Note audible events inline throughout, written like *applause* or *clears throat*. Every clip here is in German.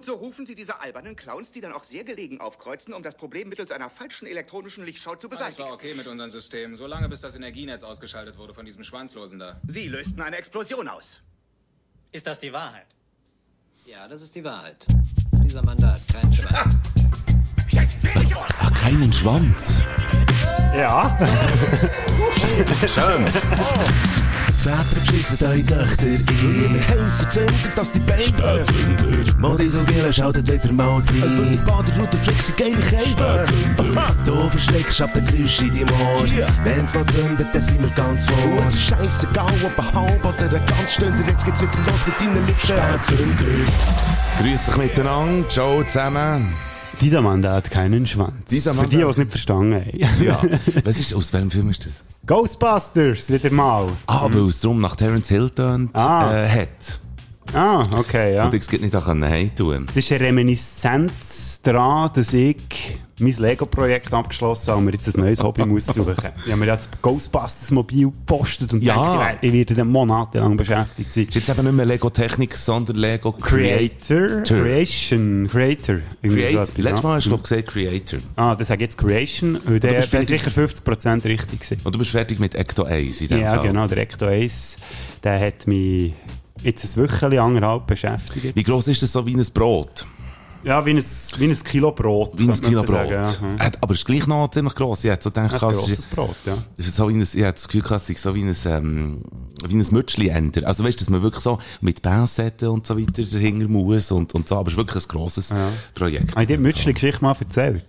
So rufen Sie diese albernen Clowns, die dann auch sehr gelegen aufkreuzen, um das Problem mittels einer falschen elektronischen Lichtschau zu beseitigen. war okay mit unserem System, solange bis das Energienetz ausgeschaltet wurde von diesem Schwanzlosen da. Sie lösten eine Explosion aus. Ist das die Wahrheit? Ja, das ist die Wahrheit. Dieser Mann da hat keinen Schwanz. Ach, keinen Schwanz. Ja. *laughs* Schön. Väter beschissen eure Töchter ein. Häuser zünden, dass die Beine Spätzünder. Modisogele schaltet wieder mal rein. Über die Baderoute flexen geile Kälte. Du verschreckst ab den Geräusch in deinem Ohr. Wenn's mal zündet, dann sind wir ganz vor. Es ist scheissegal, ob ein halb oder ein ganz Stunde. Jetzt geht's wieder los mit deinen Lippen. Spätzünder. Grüß euch miteinander. Ciao zusammen. Dieser Mann, der hat keinen Schwanz. Dieser Mann, Für die, die es nicht verstanden haben. Ja. *laughs* Was ist, aus welchem Film ist das? Ghostbusters, wieder mal. Ah, weil es darum nach Terence Hill tönt, Ah. äh, hat. Ah, okay, ja. Und ich es geht nicht auch heim tun. Das ist eine Reminiszenz daran, dass ich mein Lego-Projekt abgeschlossen habe und mir jetzt ein neues Hobby muss *laughs* suchen. Ich habe mir jetzt das Ghostbusters-Mobil gepostet und Ja. gedacht, ich werde dann monatelang beschäftigt sein. Ist jetzt eben nicht mehr Lego Technik, sondern Lego Creator. Creator, Creation, Creator. so Create. etwas, Letztes ja. Mal hast du glaub, gesagt Creator. Ah, das sage ich jetzt Creation, weil der bin sicher 50% richtig gewesen. Und du bist fertig mit Ecto 1 in dem Ja, Fall. genau, der Ecto 1, der hat mich jetzt ein Wöchchen, anderthalb beschäftigt. Wie gross ist das so wie ein Brot? Ja, wie ein, wie ein Kilo Brot. Wie ein Kilo Brot. ja. Aber es ist gleich noch ziemlich gross. Ich hätte so gedacht, Ein es grosses ist, Brot, ja. ist so wie ein, ich hätte das Gefühl, es ist so wie ein, ähm, wie ein Mützli-Ender. Also weißt du, dass man wirklich so mit Pincetten und so weiter dahinter muss und, und so. Aber es ist wirklich ein grosses Projekt. Habe ich dir die Mütschli-Geschichte mal erzählt?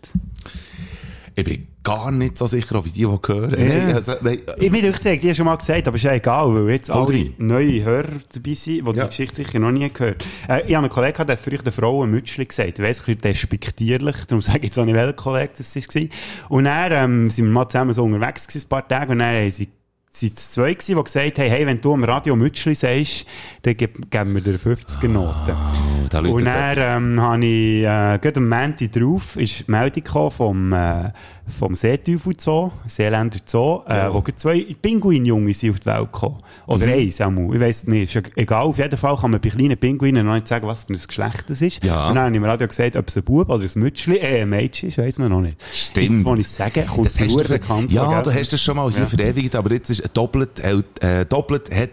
Ich bin gar nicht so sicher, ob ich die will hören Nein, also, nein. Ich mir gesagt, die hast schon mal gesagt, aber ist ja egal, weil jetzt alle neue Hörer dabei sind, die Ja. die Geschichte sicher noch nie gehört äh, Ich habe einen Kollegen, der hat früher der Frau ein Mütschli gesagt. Ich weiss, ein bisschen despektierlich, darum sage ich jetzt auch nicht, welcher Kollege das war. Und dann ähm, sind wir mal zusammen so unterwegs gewesen, ein paar Tage, und dann haben sie sind es zwei gewesen, die gesagt haben, hey, wenn du am Radio Mütschli sagst, dann geb, geben wir dir 50er-Noten. Oh, da läutet Und dann ähm, habe ich, äh, gerade am Montag drauf, ist die Meldung gekommen vom, äh, vom Seeteufel Zoo, Seeländer Zoo, äh, Ja. wo gerade zwei Pinguinjunge sind auf die Welt gekommen. Oder Mhm. eins einmal. Ich weiss nicht, ist egal. Auf jeden Fall kann man bei kleinen Pinguinen noch nicht sagen, was für ein Geschlecht das ist. Ja. Und dann habe ich im Radio gesagt, ob es ein Bub oder ein Mütschli, äh, ein Mädchen ist, weiss man noch nicht. Stimmt. Jetzt, wo ich es sage, kommt Das hast nur du bekannt ja, du hast das schon mal hier Ja. verewigt, aber jetzt ist doppelt, äh, doppelt hat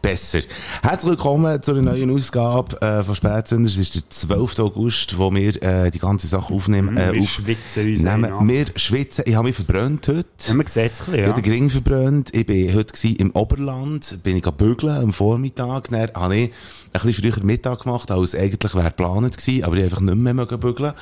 besser. Herzlich willkommen zu einer neuen Ausgabe äh, von Spätzünder. Es ist der 12. August, wo wir äh, die ganze Sache aufnehmen. Äh, Mhm, wir auf- schwitzen uns nehmen. Wir schwitzen. Ich habe mich verbrannt heute. Ja, man sieht es ein bisschen, Ich ja. habe den Gring verbrannt. Ich bin heute im Oberland, bin ich bügeln am Vormittag. Dann habe ich ein bisschen früher Mittag gemacht, als eigentlich wäre geplant gewesen, aber ich einfach nicht mehr bügeln.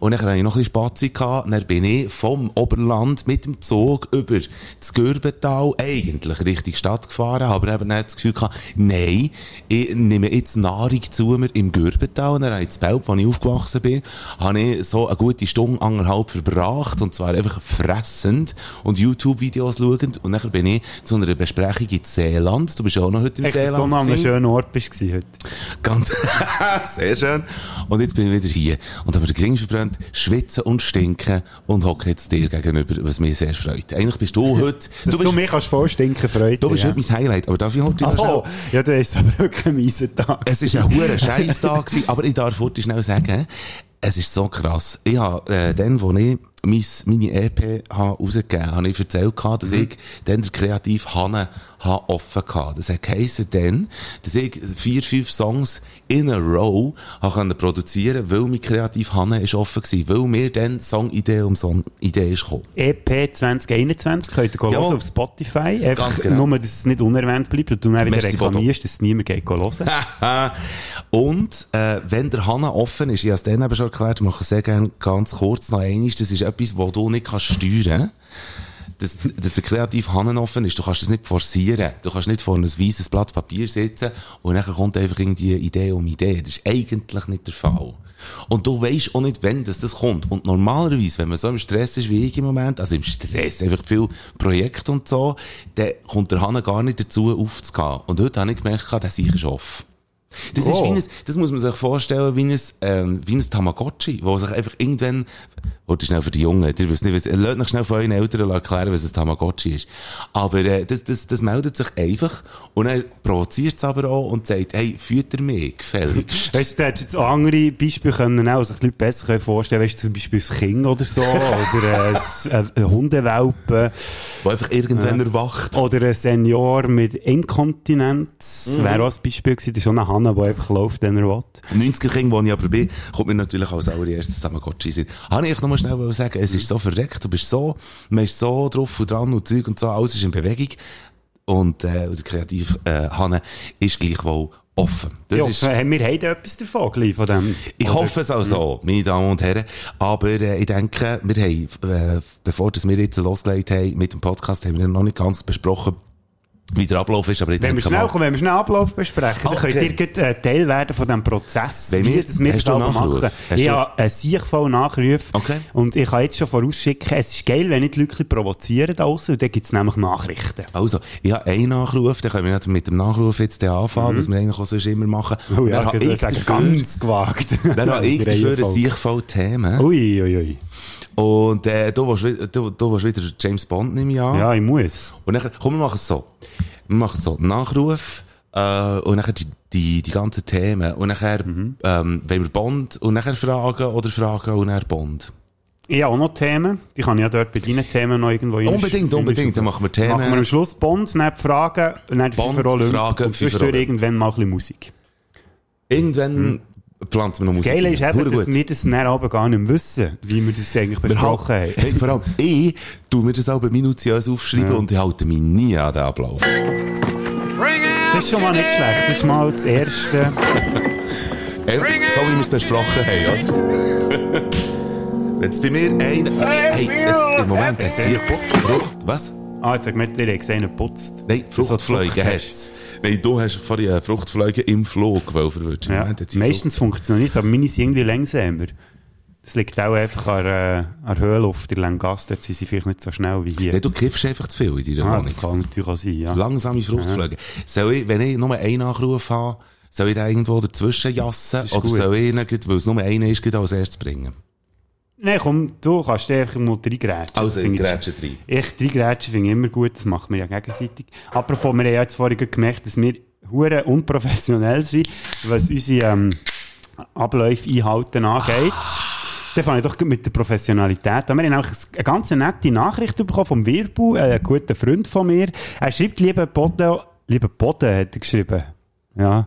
Und dann hatte ich noch ein bisschen Spazi gehabt. Dann bin ich vom Oberland mit dem Zug über das Gürbental eigentlich Richtung Stadt gefahren, aber eben dann das Gefühl gehabt, nein, ich nehme jetzt Nahrung zu mir im Gürbental. Und dann habe ich das Belp, wo ich aufgewachsen bin, habe ich so eine gute Stunde, anderthalb verbracht. Und zwar einfach fressend und YouTube-Videos schauend. Und dann bin ich zu einer Besprechung in Seeland. Du bist ja auch noch heute im Echt, dass du Seeland. noch an einem schönen Ort bist heute. Ganz, *laughs* sehr schön. Und jetzt bin ich wieder hier und habe den Gring verbrannt, schwitzen und stinken und hocke jetzt dir gegenüber, was mich sehr freut. Eigentlich bist du *laughs* heute, Dass du du, bist, mich kannst vorstinken, Freude. du bist ja. heute mein Highlight, aber darf ich heute Oh, schnell- ja, das ist aber wirklich ein mieser Tag. Es ist ein hoher Scheiß da gewesen, aber ich darf heute schnell sagen, es ist so krass. Ich habe, äh, dann, wo ich mein, meine EP habe rausgegeben habe, habe ich erzählt dass ich dann der kreativ Hanne habe offen gehabt. Das geheissen dann, dass ich vier, fünf Songs in a row habe produzieren, weil mein kreativ Hanne ist offen gewesen, weil mir dann Songidee um Songidee ist gekommen. EP 2021 könnt ihr Ja. hören auf Spotify. Einfach Ganz genau. nur, dass es nicht unerwähnt bleibt und du dann wieder Merci, reklamierst, dass es niemand geht hören. *laughs* Und äh, wenn der Hanna offen ist, ich habe es dann eben schon erklärt, ich mache es sehr gerne ganz kurz noch einmal, das ist etwas, wo du nicht kannst steuern dass, dass der kreative Hannen offen ist, du kannst das nicht forcieren. Du kannst nicht vor einem weißes Blatt Papier sitzen und dann kommt einfach irgendwie Idee um Idee. Das ist eigentlich nicht der Fall. Und du weisst auch nicht, wenn das, das kommt. Und normalerweise, wenn man so im Stress ist wie ich im Moment, also im Stress, einfach viel Projekte und so, dann kommt der Hanna gar nicht dazu aufzugehen. Und heute habe ich gemerkt, der sicher ist off. Das Oh. ist wie ein, das muss man sich vorstellen, wie ein, ähm, wie ein Tamagotchi, wo sich einfach irgendwann, warte schnell für die Jungen, ihr wisst nicht, lasst euch schnell von euren Eltern erklären, was ein Tamagotchi ist. Aber, äh, das, das, das meldet sich einfach und er provoziert es aber auch und sagt, hey, führt ihr mich, gefälligst. *laughs* Weißt du, du hättest jetzt andere Beispiele können, auch, sich Leute besser können vorstellen Weißt du, zum Beispiel ein Kind oder so, oder ein, ein, ein Hundewelpe, wo einfach irgendwann erwacht. oder ein Senior mit Inkontinenz. Mhm. Wäre auch ein Beispiel gewesen. Das ist schon eine Hanna, die einfach läuft, wenn er will. 90er King, wo ich aber bin, kommt mir natürlich als allererstes Tamagotchi sind. Habe ich noch mal schnell sagen, es ist so verreckt, du bist so, man ist so drauf und dran und Zeug und so, alles ist in Bewegung. Und, äh, der kreativ, äh, ist gleichwohl offen. Das Ja, ist, wir haben etwas davon, gleich, von dem. ich Oder- hoffe es auch so, meine Damen und Herren. Aber äh, ich denke, wir haben, äh, bevor das wir jetzt losgelegt haben mit dem Podcast, haben wir noch nicht ganz besprochen, wie der Ablauf ist. Aber ich Wenn wir denke schnell mal- wenn wir schnell Ablauf besprechen, dann Okay. könnt ihr gleich, äh, Teil werden von diesem Prozess, wie wir- das wir Nachruf? machen. Ich habe einen siechvollen Nachruf. Okay. Und ich kann jetzt schon vorausschicken, es ist geil, wenn ich die Leute provozieren da draussen, und dann gibt es nämlich Nachrichten. Also, ich habe einen Nachruf, dann können wir nicht mit dem Nachruf jetzt den anfangen, was wir eigentlich auch sonst immer machen. Mhm. Oh ja, dann habe ich dafür, ganz gewagt. dann habe *laughs* ich dafür ein voll Themen. Ui, ui, ui. Und äh, du, willst, wi- du, du willst wieder James Bond, nehme ich an. Ja, ich muss. Und dann, komm, wir machen es so. Wir machen so. Nachruf, äh, und nachher die, die, die ganzen Themen. Und nachher, Mhm. ähm, wenn wir Bond, und nachher Fragen, oder Fragen, und nachher Bond. Ich habe auch noch Themen. Die kann ich ja dort bei deinen Themen noch irgendwo Unbedingt, unbedingt. Dann machen wir Themen. Machen wir am Schluss Bond, dann Fragen, dann die Bond, FIFA Fragen, und zwischendurch irgendwann mal ein bisschen Musik. Irgendwann pflanzen wir noch. Das Musik. Geile ist eben, Hure dass gut. wir das dann aber gar nicht wissen, wie wir das eigentlich Wir besprochen haben. Hey, vor allem, *laughs* ich tu mir das auch minutiös aufschreiben und ich halte mich nie an den Ablauf. Das ist schon mal nicht schlecht. Das ist mal das Erste. *laughs* Hey, so wie wir es besprochen haben, oder? *laughs* Wenn es bei mir ein... Hey, es, im Moment es hier Frucht... Was? Ah, jetzt hat man dir gesehen, er putzt. Nein, Fruchtfliegen hat es. Nein, du hast vorhin eine Fruchtfliege im Flug, verwirrt. Ja. Meistens funktioniert es, aber meine sind irgendwie langsamer. Das liegt auch einfach an, äh, an Höhenluft in Langgast. Dort sind sie vielleicht nicht so schnell wie hier. Nein, du kiffst einfach zu viel in deiner ah, Wohnung. das kann natürlich auch sein, ja. Langsame Fruchtfliegen. Soll ich, wenn ich nur einen Nachruf habe, soll ich den irgendwo dazwischen jassen? Oder gut. soll ich ihn, weil es nur einer ist, als erstes bringen? Nein, komm, du kannst dir einfach mal reingrätschen. Also, Das ich grätsche rein. Ich, reingrätschen finde ich immer gut, das macht man ja gegenseitig. Apropos, wir haben ja jetzt vorhin gemerkt, dass wir hure unprofessionell sind, was unsere ähm, Abläufe einhalten angeht. Dann fange ich doch mit der Professionalität an. Wir haben auch eine ganz nette Nachricht bekommen vom Wirbu, äh, ein guter Freund von mir. Er schreibt, lieber Boden, lieber Boden, hat er geschrieben. Ja.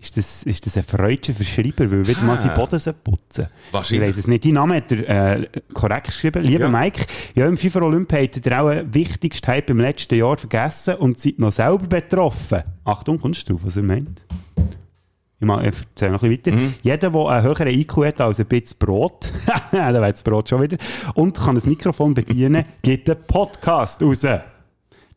Ist das, ist das ein freudscher Verschreiber, weil wieder mal seinen Boden soll putzen Ich Wahrscheinlich. weiss es nicht. Die Name hat er äh, korrekt geschrieben. Lieber Ja. Mike, ja, im FIFA Olymp habt ihr auch einen wichtigsten Hype im letzten Jahr vergessen und seid noch selber betroffen. Achtung, kommst du drauf, was er meint? Ich, mal, ich erzähle noch ein bisschen weiter. Jeder, der einen höheren IQ hat als ein bisschen Brot, dann weiß das Brot schon wieder, und kann das Mikrofon bedienen, gibt einen Podcast raus.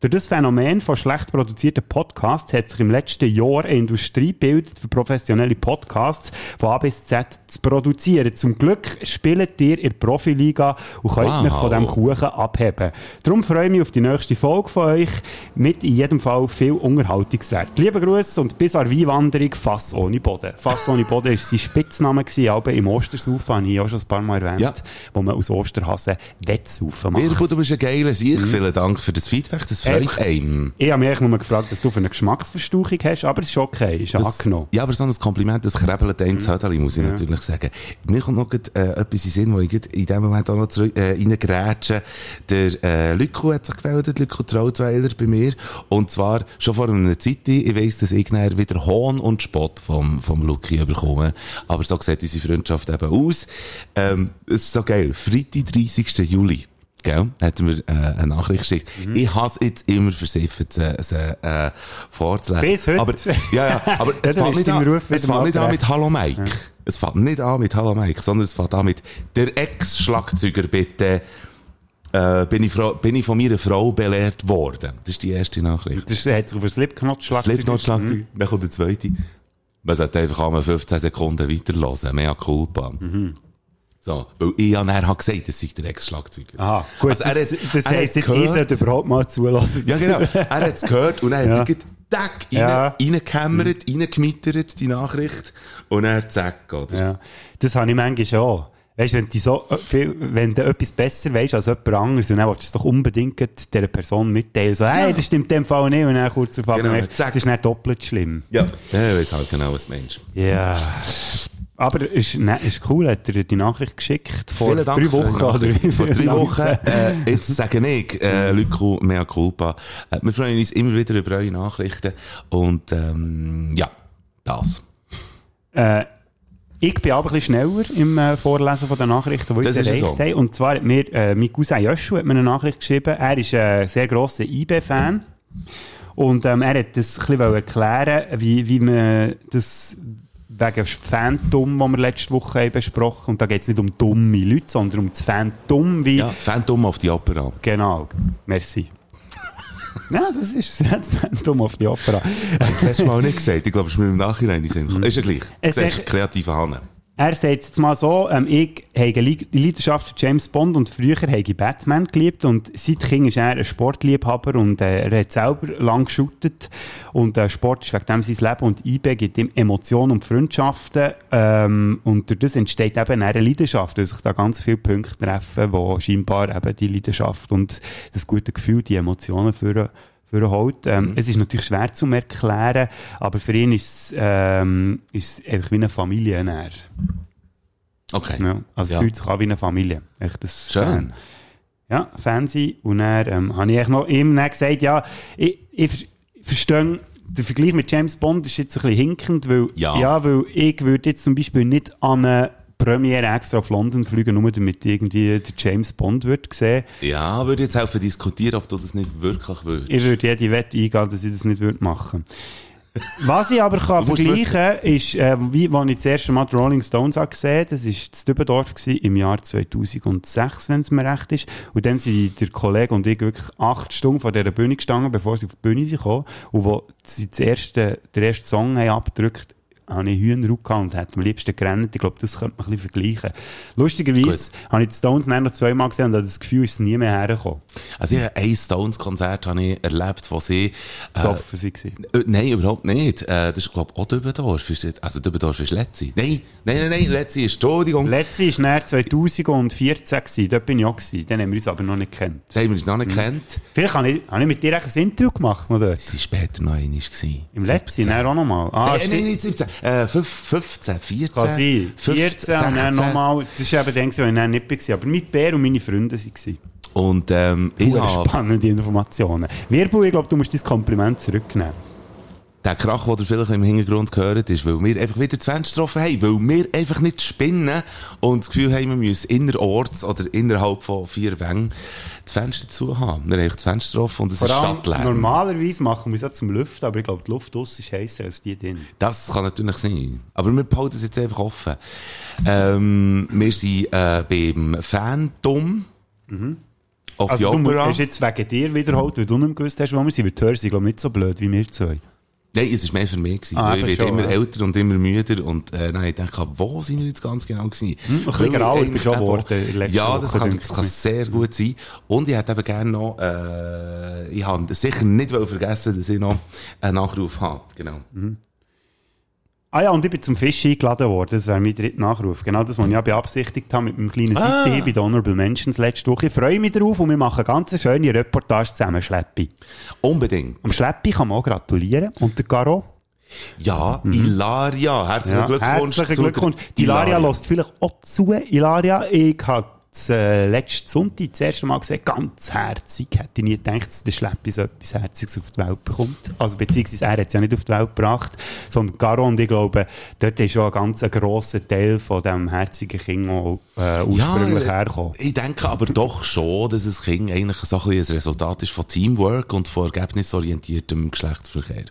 Durch das Phänomen von schlecht produzierten Podcasts hat sich im letzten Jahr eine Industrie gebildet für professionelle Podcasts von A bis Z zu produzieren. Zum Glück spielt ihr in der Profiliga und könnt Wow. mich von diesem Kuchen abheben. Darum freue ich mich auf die nächste Folge von euch mit in jedem Fall viel Unterhaltungswert. Liebe Grüße und bis an Weinwanderung Fass ohne Boden. Fass ohne Boden war sein Spitzname, aber im Ostersaufen habe ich auch schon ein paar Mal erwähnt, Ja. wo man aus Osterhasen Wettsaufen macht. Mirko, du bist ein geiler Sieg. Vielen Dank für das Feedback. Das freut Einfach- einem. Ich habe mich nur gefragt, dass du für eine Geschmacksverstauchung hast, aber es ist okay, ist Das, angenommen. ja, aber so ein Kompliment, das krebelt einem Hödeli, muss ich natürlich sagen. Mir kommt noch grad, äh, etwas in Sinn, wo ich grad in dem Moment auch noch zurück, äh, reingrätsche. Der, äh, Lyko hat sich gemeldet, Lyko Trautweiler bei mir. Und zwar schon vor einer Zeit, ich weiss, dass ich wieder Hohn und Spott vom, vom Luki bekomme. Aber so sieht unsere Freundschaft eben aus. Ähm, es ist so geil. Freitag, 30. Juli. Gell? Hat mir äh, eine Nachricht geschickt. Mhm. Ich habe jetzt immer versifft, sie, sie äh, vorzulesen. Bis heute. Aber, ja, ja, aber Ja, *laughs* es fängt nicht an, es fängt nicht an mit Hallo Mike. Es fängt nicht an mit Hallo Mike, sondern es fängt an mit der Ex-Schlagzeuger bitte, äh, bin, ich Frau, bin ich von meiner Frau belehrt worden. Das ist die erste Nachricht. Das hat sich auf ein Slipknot-Schlagzeug... Slipknot-Schlagzeug, Mhm. dann kommt der zweite. Man sollte einfach einmal 15 Sekunden weiterhören, mehr Culpa. Mhm. So, weil ich ja habe gesagt, das sei der Ex-Schlagzeuger. Aha, gut, Also er das, hat- das er heisst hat jetzt, ich gehört- sollte überhaupt mal zulassen. Ja, genau. Er hat es gehört und dann Ja. hat er tack, Ja. rein, reingehämmert, reingemittert, die Nachricht. Und dann zack, oder? Ja. Das habe ich manchmal auch. Weißt wenn du so äh, viel, wenn du etwas besser weißt als jemand anderes, und dann willst du es doch unbedingt dieser Person mitteilen. So, hey, das stimmt in dem Fall nicht. Und dann kurz auf Genau, zack. das ist nicht doppelt schlimm. Ja. Ja, ich weiß halt genau, was meinst. Ja. Aber ist, ne, ist cool, hat er die Nachricht geschickt vor Vielen Dank drei Wochen oder Vor drei Wochen. Äh, jetzt sage ich, äh, Lyko, mea culpa. Äh, wir freuen uns immer wieder über eure Nachrichten. Und, ähm, ja, das. Äh, ich bin aber ein bisschen schneller im äh, Vorlesen von den Nachrichten, die Das uns erreicht so. haben. Und zwar hat mir äh, mein Cousin Joshua hat mir eine Nachricht geschrieben. Er ist ein sehr grosser IB-Fan. Und ähm, er hat das ein bisschen erklären, wie, wie man das wegen Phantom, das wir letzte Woche haben besprochen Und da geht es nicht um dumme Leute, sondern um das Phantom, wie... Ja, Phantom auf die Opera. Genau, merci. ja, das ist *laughs* das Phantom auf die Opera. Das hast du mal nicht gesagt. Ich glaube, es ist mir im Nachhinein in Sinn gekommen. Ist ja gleich. Es ist- kreative Hanne. Er sagt jetzt mal so, ähm, ich habe Leidenschaft für James Bond und früher habe ich Batman geliebt und seit Kind ist er ein Sportliebhaber und äh, er hat selber lang geshootet und äh, Sport ist wegen dem sein Leben und IB gibt ihm Emotionen und Freundschaften ähm, und durch das entsteht eben eine Leidenschaft, weil sich da ganz viele Punkte treffen, wo scheinbar eben die Leidenschaft und das gute Gefühl, die Emotionen für für holt. Ähm, Es ist natürlich schwer zu erklären, aber für ihn ist es, ähm, ist es einfach wie eine Familie. näher. Okay. Ja, also Ja. es fühlt sich an wie eine Familie. Echt das Schön. Fan. Ja, Fan sein. Und dann ähm, habe ich noch ihm dann gesagt, ja, ich, ich ver- verstehe, der Vergleich mit James Bond ist jetzt ein bisschen hinkend, weil, Ja. weil ich würde jetzt zum Beispiel nicht an eine Premiere extra auf London fliegen, nur damit irgendwie der James Bond wird sehen. Ja, würde jetzt helfen diskutieren, ob du das nicht wirklich willst. Ich würde jede Wette eingehen, dass ich das nicht würde machen *laughs* Was ich aber kann vergleichen ist, äh, wie, als ich das erste Mal die Rolling Stones gesehen das war in Dübendorf im Jahr 2006, wenn es mir recht ist. Und dann sind der Kollege und ich wirklich acht Stunden vor dieser Bühne gestanden, bevor sie auf die Bühne sind gekommen. Und wo sie das erste, den ersten Song haben abgedrückt habe ich Hühner gehabt und hätte am liebsten gerannt. Ich glaube, das könnte man ein bisschen vergleichen. Lustigerweise habe ich die Stones dann noch zweimal gesehen und hatte das Gefühl, es ist nie mehr hergekommen. Also, ich habe ein Stones-Konzert habe erlebt, wo sie, äh, Besoffen sie waren. Äh, nein, überhaupt nicht. Äh, das ist, glaube ich, auch Dübendorf. Also, Dübendorf ist Letzi. Nein, nein, nein, nein, Letzi ist, Entschuldigung. Letzte war näher 2014, gewesen. dort bin ich auch. Gewesen. Dann haben wir uns aber noch nicht gekannt. Das haben wir uns noch nicht gekannt. Vielleicht habe ich, habe ich mit dir ein Intro gemacht, oder? Das war später noch gewesen. Im letzten, dann auch nochmal. Ah, Nein, nein, nicht 17. Äh, fünf- 15, 14. Kann sein. 14 und dann nochmal. Das war eben dann, als ich nicht war. Aber mit Bär und meine Freunde waren. Und, ähm, ich habe spannende Informationen. Wirbel, ich glaube, du musst dein Kompliment zurücknehmen. Der Krach, den ihr vielleicht im Hintergrund gehört, ist, weil wir einfach wieder 20 getroffen haben, weil wir einfach nicht spinnen und das Gefühl haben, wir müssen innerorts oder innerhalb von vier Wängen das Fenster zu haben. Wir haben einfach 20 getroffen und es Vor ist Stadtlärm. normalerweise machen wir es auch zum Lüften, aber ich glaube, die Luft aus ist heißer als die drin. Das kann natürlich sein. Aber wir behalten es jetzt einfach offen. Ähm, wir sind äh, beim Phantom auf Also, die du Opera. hast jetzt wegen dir wiederholt, weil du nicht gewusst hast, wo wir sind. Weil die Hörer sind, glaube ich, nicht so blöd wie wir zwei. Nein, es war mehr für mich. Gewesen. Ah, ich werde schon, immer ja. älter und immer müder. Und äh, dann ich gedacht, wo sind wir jetzt ganz genau gewesen? Hm, ein bisschen grauer bist eben- geworden Ja, das kann, das kann sehr gut sein. Und ich hätte eben gerne noch, äh, ich habe sicher nicht vergessen, dass ich noch einen Nachruf habe. Genau. Ah ja, und ich bin zum Fisch eingeladen worden. Das wäre mein dritter Nachruf. Genau das, was ich ja beabsichtigt habe mit meinem kleinen Ah. Seite bei den Honorable Mentions letzte Woche. Ich freue mich darauf und wir machen eine ganz schöne Reportage zusammen, Schleppi. Unbedingt. Am Schleppi kann man auch gratulieren. Und der Garo? Ja, Ilaria. Herzlichen Glückwunsch. Herzlichen Glückwunsch. Ilaria lässt vielleicht auch zu. Ilaria, ich habe äh, letzten Sonntag das erste Mal gesehen, ganz herzig. Hätte ich nie gedacht, dass der Schleppi so etwas Herziges auf die Welt bekommt. Also, beziehungsweise er hat es ja nicht auf die Welt gebracht, sondern Garo und ich glaube, dort ist schon ein ganz grosser Teil von diesem herzigen Kind auch, äh, ursprünglich Ja, hergekommen. Ich denke aber doch schon, dass ein Kind eigentlich so ein, ein Resultat ist von Teamwork und von ergebnisorientiertem Geschlechtsverkehr.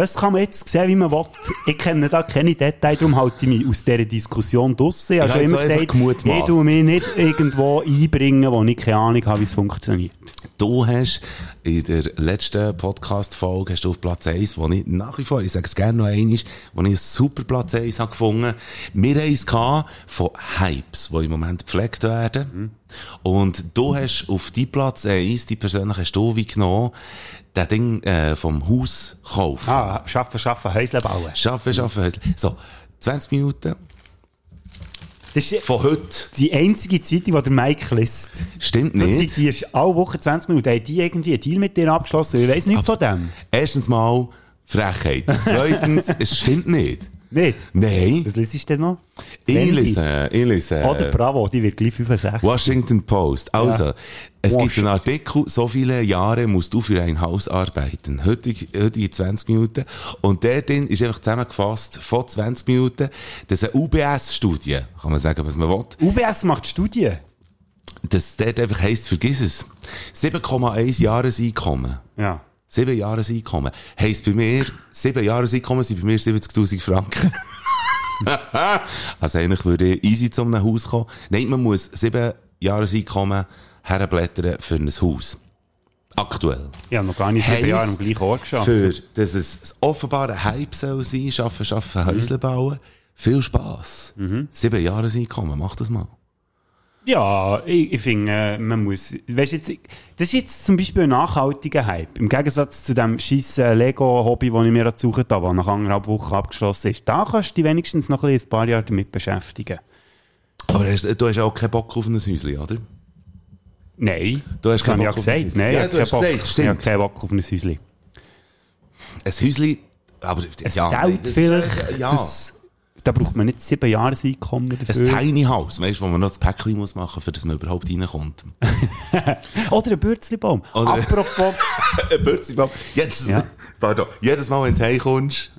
Das kann man jetzt sehen, wie man will. Ich kenne da keine Details, darum halte ich mich aus dieser Diskussion draussen. Ich habe Ich schon habe immer gesagt, ich tue mich nicht irgendwo einbringen, wo ich keine Ahnung habe, wie es funktioniert. Du hast in der letzten Podcast-Folge hast du auf Platz 1, wo ich nach wie vor, ich sage es gerne noch einmal, wo ich einen super Platz 1 habe gefunden. Wir haben es von Hypes, die im Moment gepflegt werden. Und du hast auf die Platz 1, die persönlich hast du wie genommen, das Ding äh, vom Haus kaufen. Ah, schaffen, schaffen, Häusle bauen. Schaffen, schaffen, Häusle. So, 20 Minuten Das ist von heute. die einzige Zeitung, die der Mike liest. Stimmt Du nicht. zitierst alle Woche 20 Minuten. Haben die irgendwie einen Deal mit dir abgeschlossen? Ich weiss nichts von dem. Erstens mal Frechheit. Zweitens, *laughs* es stimmt nicht. Nicht? Nein. Was liest du denn noch? Ich lese, ich lese. Oder Bravo, die wird gleich 65. Washington Post. Also, Ja. Es gibt einen Artikel, so viele Jahre musst du für ein Haus arbeiten. Heutige, heutige 20 Minuten. Und der drin ist einfach zusammengefasst von 20 Minuten. Das ist eine UBS-Studie. Kann man sagen, was man will. UBS macht Studien. Das dort einfach heisst, vergiss es. 7,1 Jahreseinkommen. Ja. Sieben Jahreseinkommen. Heisst bei mir, sieben Jahreseinkommen sind bei mir 70.000 Franken. *laughs* also eigentlich würde ich easy zu einem Haus kommen. Nein, man muss sieben Jahreseinkommen herblättern für ein Haus. Aktuell. Habe noch gar nicht sieben Heisst, Jahre am gleichen Ort geschafft. Für, dass es offenbar ein Hype soll sein, schaffen, schaffen, Häusle bauen. Viel Spass. Sieben Jahreseinkommen, mach das mal. Ja, ich, ich finde, äh, man muss, weißt jetzt, das ist jetzt zum Beispiel ein nachhaltiger Hype. Im Gegensatz zu dem scheiß äh, Lego-Hobby, das ich mir gesucht habe, das nach anderthalb Wochen abgeschlossen ist. Da kannst du dich wenigstens noch ein, paar Jahre damit beschäftigen. Aber du hast, du hast auch keinen Bock auf ein Häuschen, oder? Nein, Du hast das habe ich ja ein gesagt. Nein, Ja, ich habe keinen Bock. Ich habe keinen Bock auf ein Häuschen. Ein Häuschen, aber, Ein ja. Zelt vielleicht, Ja. das, da braucht man nicht sieben Jahreseinkommen Ein dafür. Tiny House, weißt du, wo man noch das Päckchen muss machen, für das man überhaupt reinkommt. *laughs* Oder ein Bürzlibaum. Apropos, *laughs* ein Bürzlibaum. Jetzt, Ja. pardon, jedes Mal, wenn du heimkommst,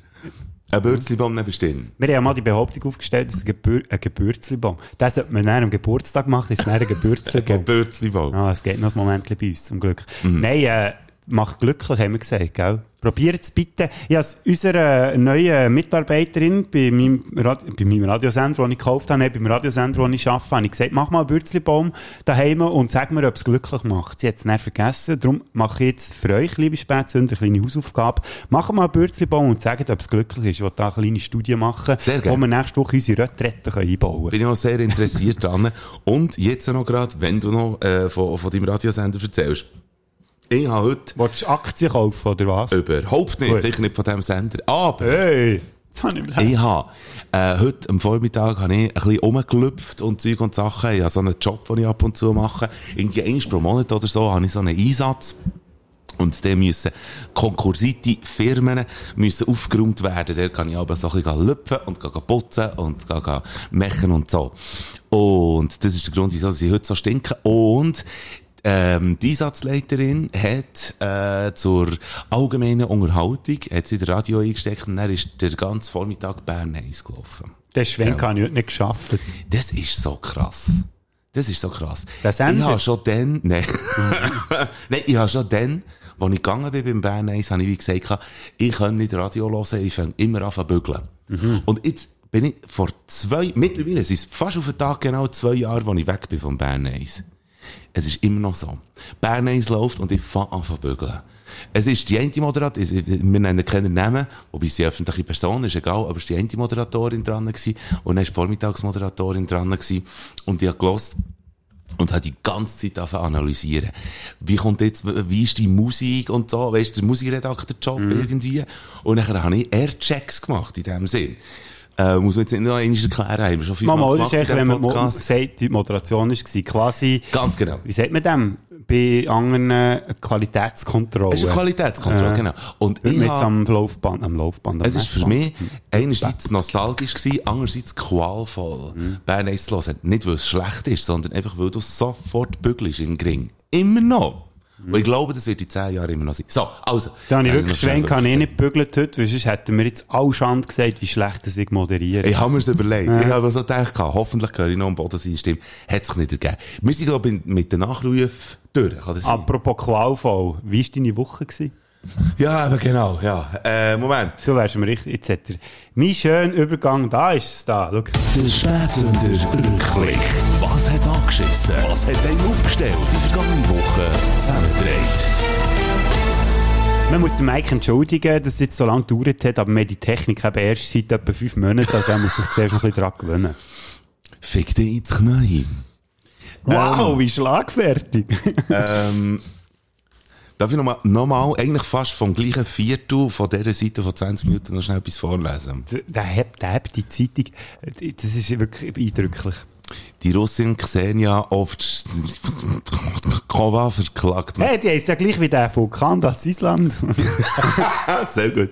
ein Bürzlibaum neben stehen. wir haben mal die Behauptung aufgestellt, dass ein, Gebür ein Geburtslibaum, das sollte man dann am Geburtstag machen, ist dann ein Geburtslibaum. *laughs* Ein Bürzlibaum. Ah, es geht noch ein Moment bei uns, zum Glück. Mhm. Nein, äh, macht glücklich, haben wir gesagt, gell? Probiert es bitte. Ich habe unserer neuen Mitarbeiterin bei meinem, Rad bei meinem Radiosender, den ich gekauft habe, beim Radiosender, den ich arbeite, habe ich gesagt, mach mal einen Bürzlibaum daheim und sag mir, ob es glücklich macht. Sie hat es nicht vergessen. Darum mache ich jetzt für euch, liebe Spätzünder, eine kleine Hausaufgabe. Machen mal einen Bürzlibaum und sagt, ob es glücklich ist. Ich will da eine kleine Studie machen, Sehr wo wir nächste Woche unsere Retrette einbauen können. Bin ich auch sehr interessiert dran. Und jetzt noch gerade, wenn du noch äh, von, von deinem Radiosender erzählst. Ich habe heute Willst du Aktien kaufen, oder was? überhaupt nicht, Gut. sicher nicht von diesem Sender, aber Hey! Jetzt habe ich Ich habe, äh, heute am Vormittag habe ich ein bisschen rumgelüpft und Zeug und Sachen. Ich habe so einen Job, den ich ab und zu mache. Irgendwie einmal pro Monat oder so habe ich so einen Einsatz. Und dann müssen konkursierte Firmen müssen aufgeräumt werden. Der kann ich aber so ein bisschen lüpfen und putzen und machen und so. Und das ist der Grund, wieso sie heute so stinken. Und ähm, die Einsatzleiterin hat äh, zur allgemeinen Unterhaltung hat sie das Radio eingesteckt und dann ist der ganze Vormittag Bern 1 gelaufen. Den Schwenk Ja. habe ich heute nicht geschafft. Das ist so krass. Das ist so krass. Sender? Ich habe schon dann, *laughs* nein, nein, ich habe schon dann, als ich gegangen bin beim Bern 1, habe ich wie gesagt, ich kann nicht Radio hören, ich fange immer an zu bügeln. Mhm. Und jetzt bin ich vor zwei, mittlerweile, es ist fast auf den Tag genau zwei Jahre, als ich weg bin vom Bern 1. Es ist immer noch so. Bern 1 läuft und ich fange an zu bügeln. Es ist die eine Moderatorin, wir nennen keinen Namen, wobei sie öffentliche Person ist, egal, aber es war die eine Moderatorin dran gewesen, und dann war die Vormittagsmoderatorin dran gewesen, und ich habe gelost, und habe die ganze Zeit analysieren. Wie kommt jetzt, wie ist die Musik und so, weißt du, der Musikredakteur-Job Mhm. irgendwie. Und dann habe ich Airchecks gemacht in dem Sinn. Äh, muss man jetzt nicht noch einmal erklären, haben wir schon fünfmal Mama, gemacht ist wenn man mo- sagt, die Moderation war quasi, Ganz genau. wie sagt man dem? Bei anderen äh, Qualitätskontrollen. Es ist eine Qualitätskontrolle, Äh, genau. Und ich mit habe- am Laufband, am Laufband. am Es ist für mich einerseits nostalgisch gewesen, andererseits qualvoll. Mhm. Bern 1 zu hören. Nicht, weil es schlecht ist, sondern einfach, weil du sofort bügelst im Gring. Immer noch. Und ich glaube, das wird in zehn Jahren immer noch sein. So, also. Da habe ich wirklich Schwenk habe ich erzählen. nicht gebügelt heute, weil sonst hätten wir jetzt alle Schand gesagt, wie schlecht das ich moderiere. Ich habe mir's überlegt. Ich habe so gedacht, hoffentlich höre ich noch am Boden seine Stimme. Hat sich nicht ergeben. Wir sind, glaube ich, mit den Nachrufen durch. Kann das? Apropos qualvoll, wie war deine Woche? Gewesen? Ja, aber genau, ja. Äh, Moment. Du wärst mir richtig, jetzt hat er, mein schöner Übergang, da ist es da, schau. Der Spätzünder Rückblick. Was hat angeschissen? Was hat einen aufgestellt? Die vergangene Woche zusammengedreht. Man muss den Mike entschuldigen, dass es jetzt so lange gedauert hat, aber wir haben die Technik eben erst seit etwa fünf Monaten, also er muss sich zuerst noch ein bisschen dran gewöhnen. Fick dich ins Knie. Wow, wie schlagfertig! ähm, darf ich nochmal, noch mal, eigentlich fast vom gleichen Viertel von dieser Seite von 20 Minuten noch schnell etwas vorlesen? Der, der, hat, der hat die Zeitung, das ist wirklich eindrücklich. Die Russin Xenia oft Kova verklagt. Hey, die heisst ja gleich wie der Vulkan da in Island. *laughs* Sehr gut.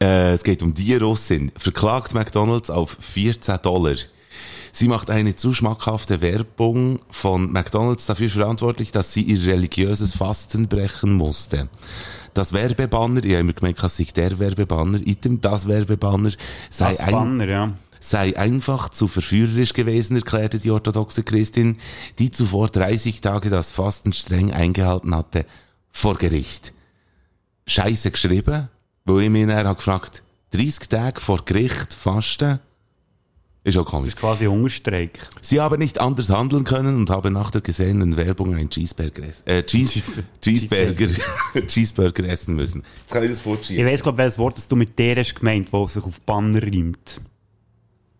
Äh, es geht um die Russin. Verklagt McDonalds auf 14 Dollar. Sie macht eine zu schmackhafte Werbung von McDonalds dafür verantwortlich, dass sie ihr religiöses Fasten brechen musste. Das Werbebanner, ich habe immer gemeint, es sei der Werbebanner, item, das Werbebanner sei Das ein, Banner, ja. sei einfach zu verführerisch gewesen, erklärte die orthodoxe Christin, die zuvor 30 Tage das Fasten streng eingehalten hatte, vor Gericht. Scheiße geschrieben, wo ich mich dann gefragt, 30 Tage vor Gericht fasten? Ist auch komisch. Das ist quasi Hungerstreik. Sie haben nicht anders handeln können und haben nach der gesehenen Werbung einen Cheeseburger, äh, Cheese, *laughs* Cheeseburger, *laughs* Cheeseburger essen müssen. Jetzt kann ich das Ich vorschieben. weiss, glaub, welches Wort das du mit der hast gemeint, wo sich auf Banner reimt.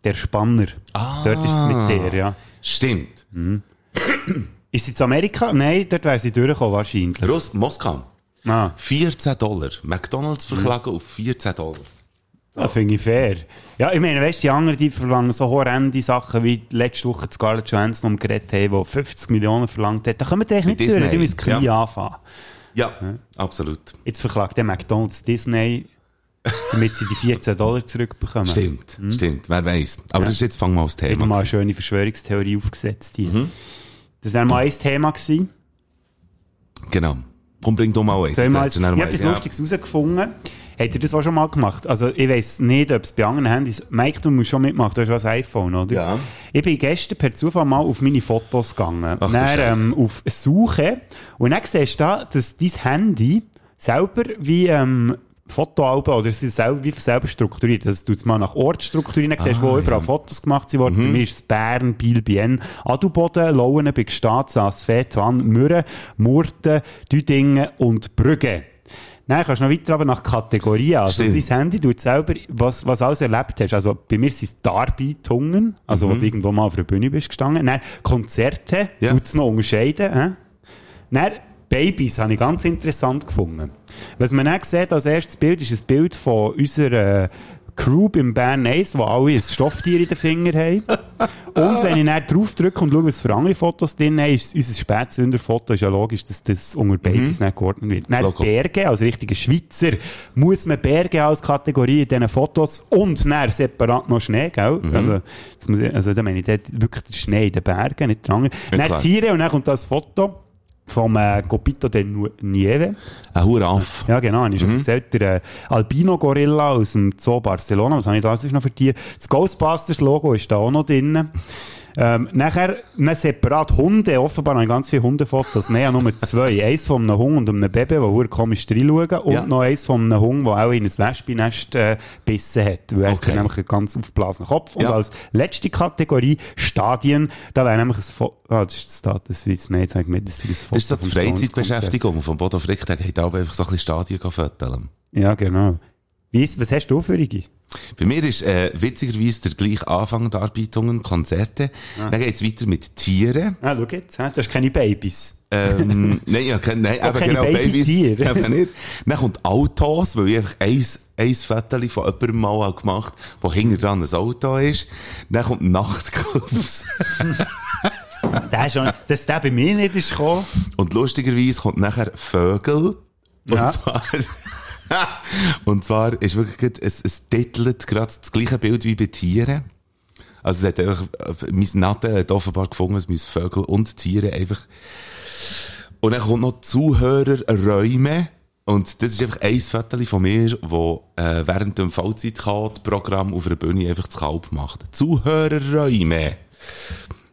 Der Spanner. Ah. Dort ist es mit der, ja. Stimmt. *clears throat* Ist sie in Amerika? Nein, dort wäre sie durchgekommen, wahrscheinlich. Russ, Moskau. Ah, 14 Dollar. McDonalds verklagen auf 14 Dollar. Das finde ich fair. Ja, ich meine, weißt du, die anderen, die verlangen so horrende Sachen, wie letzte Woche Scarlett Johansson umgeredet haben, die 50 Millionen verlangt hat. Da können wir eigentlich nicht Disney, durch, die müssen klein ja. anfangen. Ja, absolut. Jetzt verklagt der McDonalds Disney, damit sie die 14 Dollar zurückbekommen. Stimmt, stimmt. Wer weiß. Aber das ist jetzt, fangen wir mal Wieder Thema. mal eine schöne Verschwörungstheorie aufgesetzt hier. Mhm. Das wäre mal ein Thema gewesen. Genau. Komm, bring du mal eins. Soll ich mal, Ich habe etwas mal- Lustiges herausgefunden. Habt ihr das auch schon mal gemacht? Also, ich weiss nicht, ob es bei anderen Handys... Mike, du musst schon mitmachen, du hast schon ein iPhone, oder? Ja. Ich bin gestern per Zufall mal auf meine Fotos gegangen. Ach dann, ähm, auf Suche. Und dann siehst du da, dass dein Handy selber wie... Ähm, Fotoalben oder sie selber, wie selber strukturiert. Das tut es mal nach Ort strukturieren. Siehst du, wo überall Fotos gemacht wurden. Bei mir ist es Bern, Biel, Bienne, Adelboden, Lauen, Big Stadt, Saasfeld, Wann, Mürren, Murten, Düdingen und Brügge. Nein, kannst du noch weiter aber nach Kategorien. Also, Stimmt. dein Handy tut selber, was, was alles erlebt hast. Also, bei mir sind es Darbietungen, also, wo du irgendwo mal auf der Bühne bist gestanden. Dann Konzerte, Ja. tut es noch unterscheiden. Äh? Dann Babys habe ich ganz interessant gefunden. Was man dann sieht als erstes Bild, ist ein Bild von unserer äh, Crew beim Bern Ace, wo alle ein Stofftier in den Fingern haben. Und wenn ich dann drauf drücke und schaue, was für andere Fotos drin haben, ist unser Spätsünderfoto, ist ja logisch, dass das unter Babys nicht geordnet wird. Dann Logo. Berge, als richtiger Schweizer, muss man Berge als Kategorie in diesen Fotos und dann separat noch Schnee, gell? Also, das muss ich, also da meine ich dort wirklich den Schnee in den Bergen, nicht dran. Ja, dann. Tiere und dann kommt das Foto vom äh, Copito de Nieve. Ein Huraff. Ja, genau, ich schon erzählt. Der äh, Albino-Gorilla aus dem Zoo Barcelona. Was habe ich da noch für Tiere? Das Ghostbusters-Logo ist da auch noch drin. Ähm, nachher, dann separat Hunde. Offenbar habe ich ganz viele Hundefotos. Nein, nur zwei. *laughs* eins von einem Hund und einem Baby, die verdammt komisch reinschauen. Und Ja. noch eins von einem Hund, der auch in ein Wespennest äh, bissen hat. Weil er Okay. hat nämlich einen ganz aufgeblasenen Kopf. Und Ja. als letzte Kategorie Stadien, da wäre nämlich ein Foto. Ah, das ist das Status Suisse. Nein, ich gemeint, das ist ein Foto Das ist so die. Freizeitbeschäftigung von Bodo Frick. Der geht auch einfach so ein bisschen Stadien fotografieren. Ja, genau. Wie ist, was hast du für Iggy? Bei mir ist äh, witzigerweise der gleiche Anfang Darbietungen, Konzerte. Dann geht's weiter mit Tieren. Ah, schau jetzt, du hast keine Babys. Ähm, *laughs* nein, ja, kein, nein, aber genau, Babys Babytiere. *laughs* eben nicht. Dann kommt Autos, weil ich einfach eins, eins Foto von jemandem mal habe gemacht wo hinter dran ein Auto ist. Dann kommt Nachtclubs. *laughs* Der ist schon, dass der bei mir nicht ist gekommen. Und lustigerweise kommt nachher Vögel. Und Ja. zwar, *laughs* und zwar ist wirklich, es, es titelt gerade das gleiche Bild wie bei Tieren. Also es hat einfach, mein Natte hat offenbar gefunden, es müssen Vögel und Tiere einfach, und dann kommt noch Zuhörerräume. Und das ist einfach ein Foto von mir, wo äh, während dem Vollzeitcode-Programm auf einer Bühne einfach das Kalb macht. Zuhörerräume.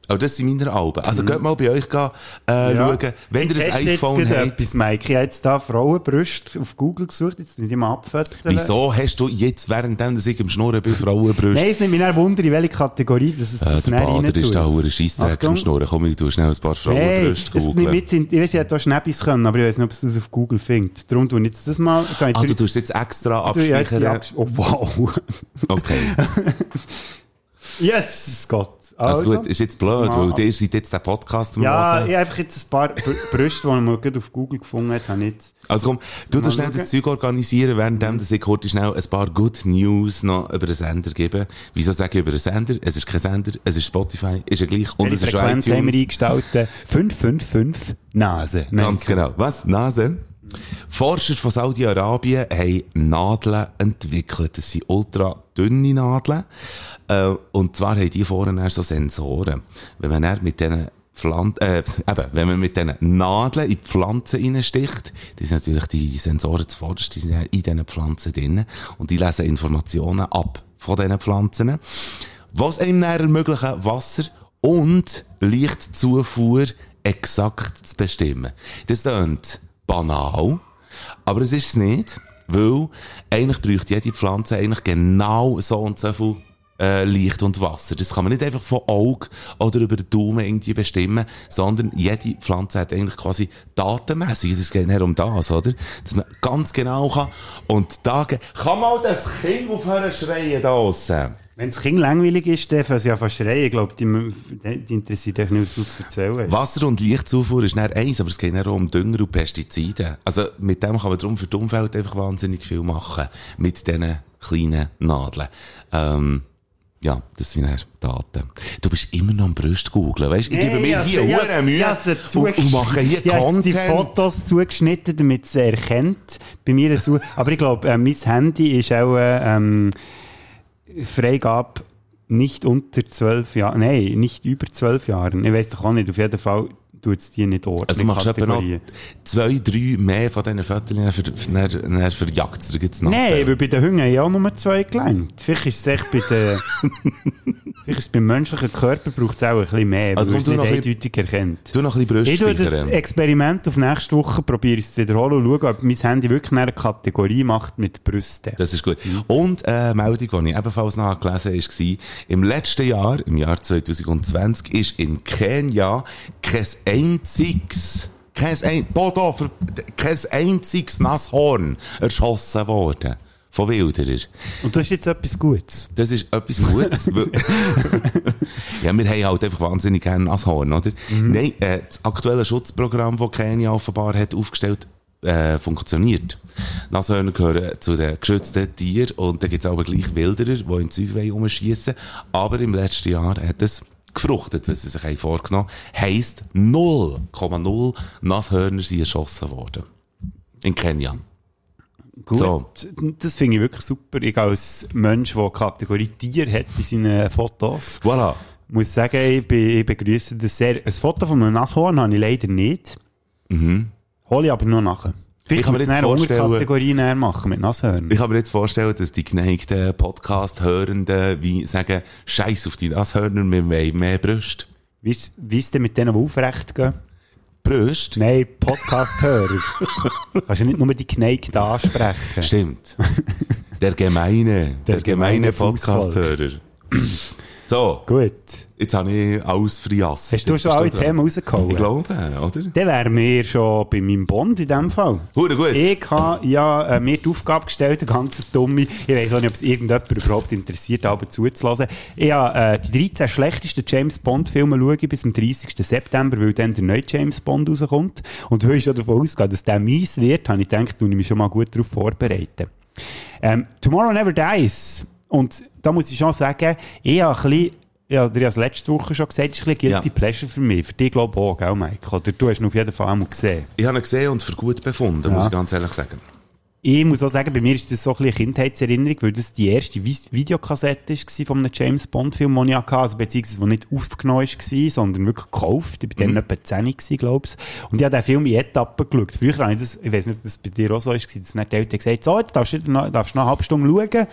Aber das sind meine Alben. Also geht mal bei euch gehen, äh, Ja. schauen. Wenn ihr Jetzt ein hast du iPhone jetzt habt, etwas, Mike. Ich habe jetzt da Frauenbrüste auf Google gesucht, jetzt nicht immer abfotografieren. wieso hast du jetzt, währenddem dass ich im Schnurren bin, Frauenbrüste? Nein, es nimmt mich dann Wunder, in welche Kategorie das es Äh, das der Bader ist da Scheissdreck Achtung. am Schnurren. Komm, ich tu schnell ein paar Hey, Frauenbrüste nimmt googeln. ich weiß, ich hätte auch Schnäppis können, aber ich weiß nicht, ob es das auf Google findet. Darum tue ich jetzt das mal. Ich Ah, du tust jetzt extra abspeichern? Oh, wow. Okay. *laughs* yes, Gott. Also, gut, ist jetzt blöd, weil ihr seid jetzt der Podcast am Ja, ich Hören. habe einfach jetzt ein paar Br- *laughs* Brüste, die man gerade auf Google gefunden hat, habe ich jetzt. Also komm, du tust schnell das Zeug organisieren, währenddem dass ich heute schnell ein paar Good News noch über den Sender gebe. Wieso sage ich über den Sender? Es ist kein Sender, es ist Spotify, ist ja gleich und es ist Frequenz haben wir iTunes. eingestellt? 555 Nase. Ganz genau. Was? Nase? Forscher von Saudi-Arabien haben Nadeln entwickelt. Das sind ultra dünne Nadeln. Äh, und zwar haben die vorne so Sensoren. Wenn man mit diesen Pflan äh, eben, wenn man mit diesen Nadeln in die Pflanzen reinsticht, die sind natürlich die Sensoren zuvorderst, die sind in diesen Pflanzen drin und die lesen Informationen ab von diesen Pflanzen, was einem dann ermöglichen, Wasser und Lichtzufuhr exakt zu bestimmen. Das klingt banal, aber es ist es nicht, weil eigentlich braucht jede Pflanze eigentlich genau so und so viel äh, Licht und Wasser. Das kann man nicht einfach von Auge oder über den Daumen irgendwie bestimmen, sondern jede Pflanze hat eigentlich quasi datenmässig, das geht nicht um das, oder? Dass man ganz genau kann und da ge- kann mal das Kind aufhören schreien da draussen. Wenn das Kind langweilig ist, dann fangen sie einfach schreien. Ich glaube, die, die, interessiert dich nicht, was du zu erzählen hast. Wasser- und Lichtzufuhr ist nicht eins, aber es geht auch um Dünger und Pestizide. Also mit dem kann man darum für die Umwelt einfach wahnsinnig viel machen. Mit diesen kleinen Nadeln. Ähm, ja, das sind dann Daten. Du bist immer noch am Brust googeln, weißt? Ich gebe mir hier hure Mühe und, und mache hier Ich habe die Content. Fotos zugeschnitten, damit sie erkennt. Bei mir so, aber ich glaube, äh, mein Handy ist auch äh, ähm, Freigabe nicht unter zwölf Jahren, nein, nicht über zwölf Jahren. Ich weiß doch auch nicht, auf jeden Fall tut es die nicht ordnen. Also machst du etwa noch zwei, drei mehr von diesen Fotos für, für, für, für Jagd zu gibt's noch. Nein, weil bei den habe ich auch nur zwei gelangt. Vielleicht ist es echt bei den... *laughs* Vielleicht ist es beim menschlichen Körper braucht es auch ein bisschen mehr, Also weil es du nicht noch ein eindeutig erkennt. Du noch ein bisschen Brust Ich tue das. Experiment auf nächste Woche, probiere es zu wiederholen und schaue, ob mein Handy wirklich eine Kategorie macht mit Brüsten. Das ist gut. Und äh, eine Meldung, die ich ebenfalls nachgelesen habe, war, im letzten Jahr, im Jahr 2020, ist in Kenia kein einziges, kein, ein, Bodo, für, kein einziges Nasshorn erschossen worden. Von Wilderer. Und das ist jetzt etwas Gutes. Das ist etwas Gutes. weil- *laughs* ja, wir haben halt einfach wahnsinnig gerne Nashorn, oder? Nein, äh, das aktuelle Schutzprogramm, das Kenia offenbar hat aufgestellt, äh, funktioniert. Nashörner gehören zu den geschützten Tieren und da gibt es aber gleich Wilderer, die im Zeug rumschiessen Aber im letzten Jahr hat es gefruchtet, was sie sich haben vorgenommen Heisst 0,0 Nashörner sind erschossen worden. In Kenia. Gut. So. Das finde ich wirklich super. Ich als Mensch, der Kategorie Tier hat in seinen Fotos, Voilà. muss sagen, ich, be ich begrüße das sehr. Ein Foto von einem Nashorn habe ich leider nicht. Hole ich aber noch nachher. Ich kann mir jetzt vorstellen- machen mit Nashörnern. Ich kann mir jetzt vorstellen, dass die geneigten Podcast-Hörenden wie sagen, Scheiß auf die Nashörner, wir wollen mehr Brüste. Wie ist wie ist denn mit denen, die aufrecht gehen? Brüste? Nein, Podcast-Hörer. *laughs* Kannst du nicht nur die Geneigten ansprechen. Stimmt. Der gemeine, der, Der gemeine gemeine. Podcast-Hörer. So, Gut. jetzt habe ich alles friassen. Hast du schon alle Themen rausgehauen? Ich glaube, oder? Dann wären wir schon bei meinem Bond in dem Fall. Hure gut. Ich habe ja äh, mir die Aufgabe gestellt, eine ganz dumme, ich weiß auch nicht, ob es irgendjemand überhaupt interessiert, aber zuzulassen. Ich habe äh, die 13 schlechtesten James Bond-Filme schaue ich bis zum 30. September, weil dann der neue James Bond rauskommt. Und weil ich schon davon ausgehe, dass der mies wird, habe ich gedacht, tue ich mich schon mal gut darauf vorbereiten. Ähm, Tomorrow Never Dies. Und da muss ich schon sagen, ich habe ein bisschen, ja, dir es letzte Woche schon gesagt, es ist ein bisschen Guilty Ja. Pleasure für mich. Für dich glaube ich auch, gell, Mike? Oder du hast ihn auf jeden Fall einmal gesehen. Ich habe ihn gesehen und für gut befunden, Ja. muss ich ganz ehrlich sagen. Ich muss auch sagen, bei mir ist das so ein bisschen eine Kindheitserinnerung, weil das die erste Videokassette war von einem James Bond-Film, den ich hatte, also beziehungsweise, der nicht aufgenommen war, sondern wirklich gekauft. Ich war dann etwa 10 gewesen, glaube ich. Und ich habe den Film in Etappen geschaut. Früher habe ich das, ich weiß nicht, ob das bei dir auch so ist, dass dann die Eltern gesagt haben, so, jetzt darfst du, noch, darfst noch eine halbe Stunde schauen.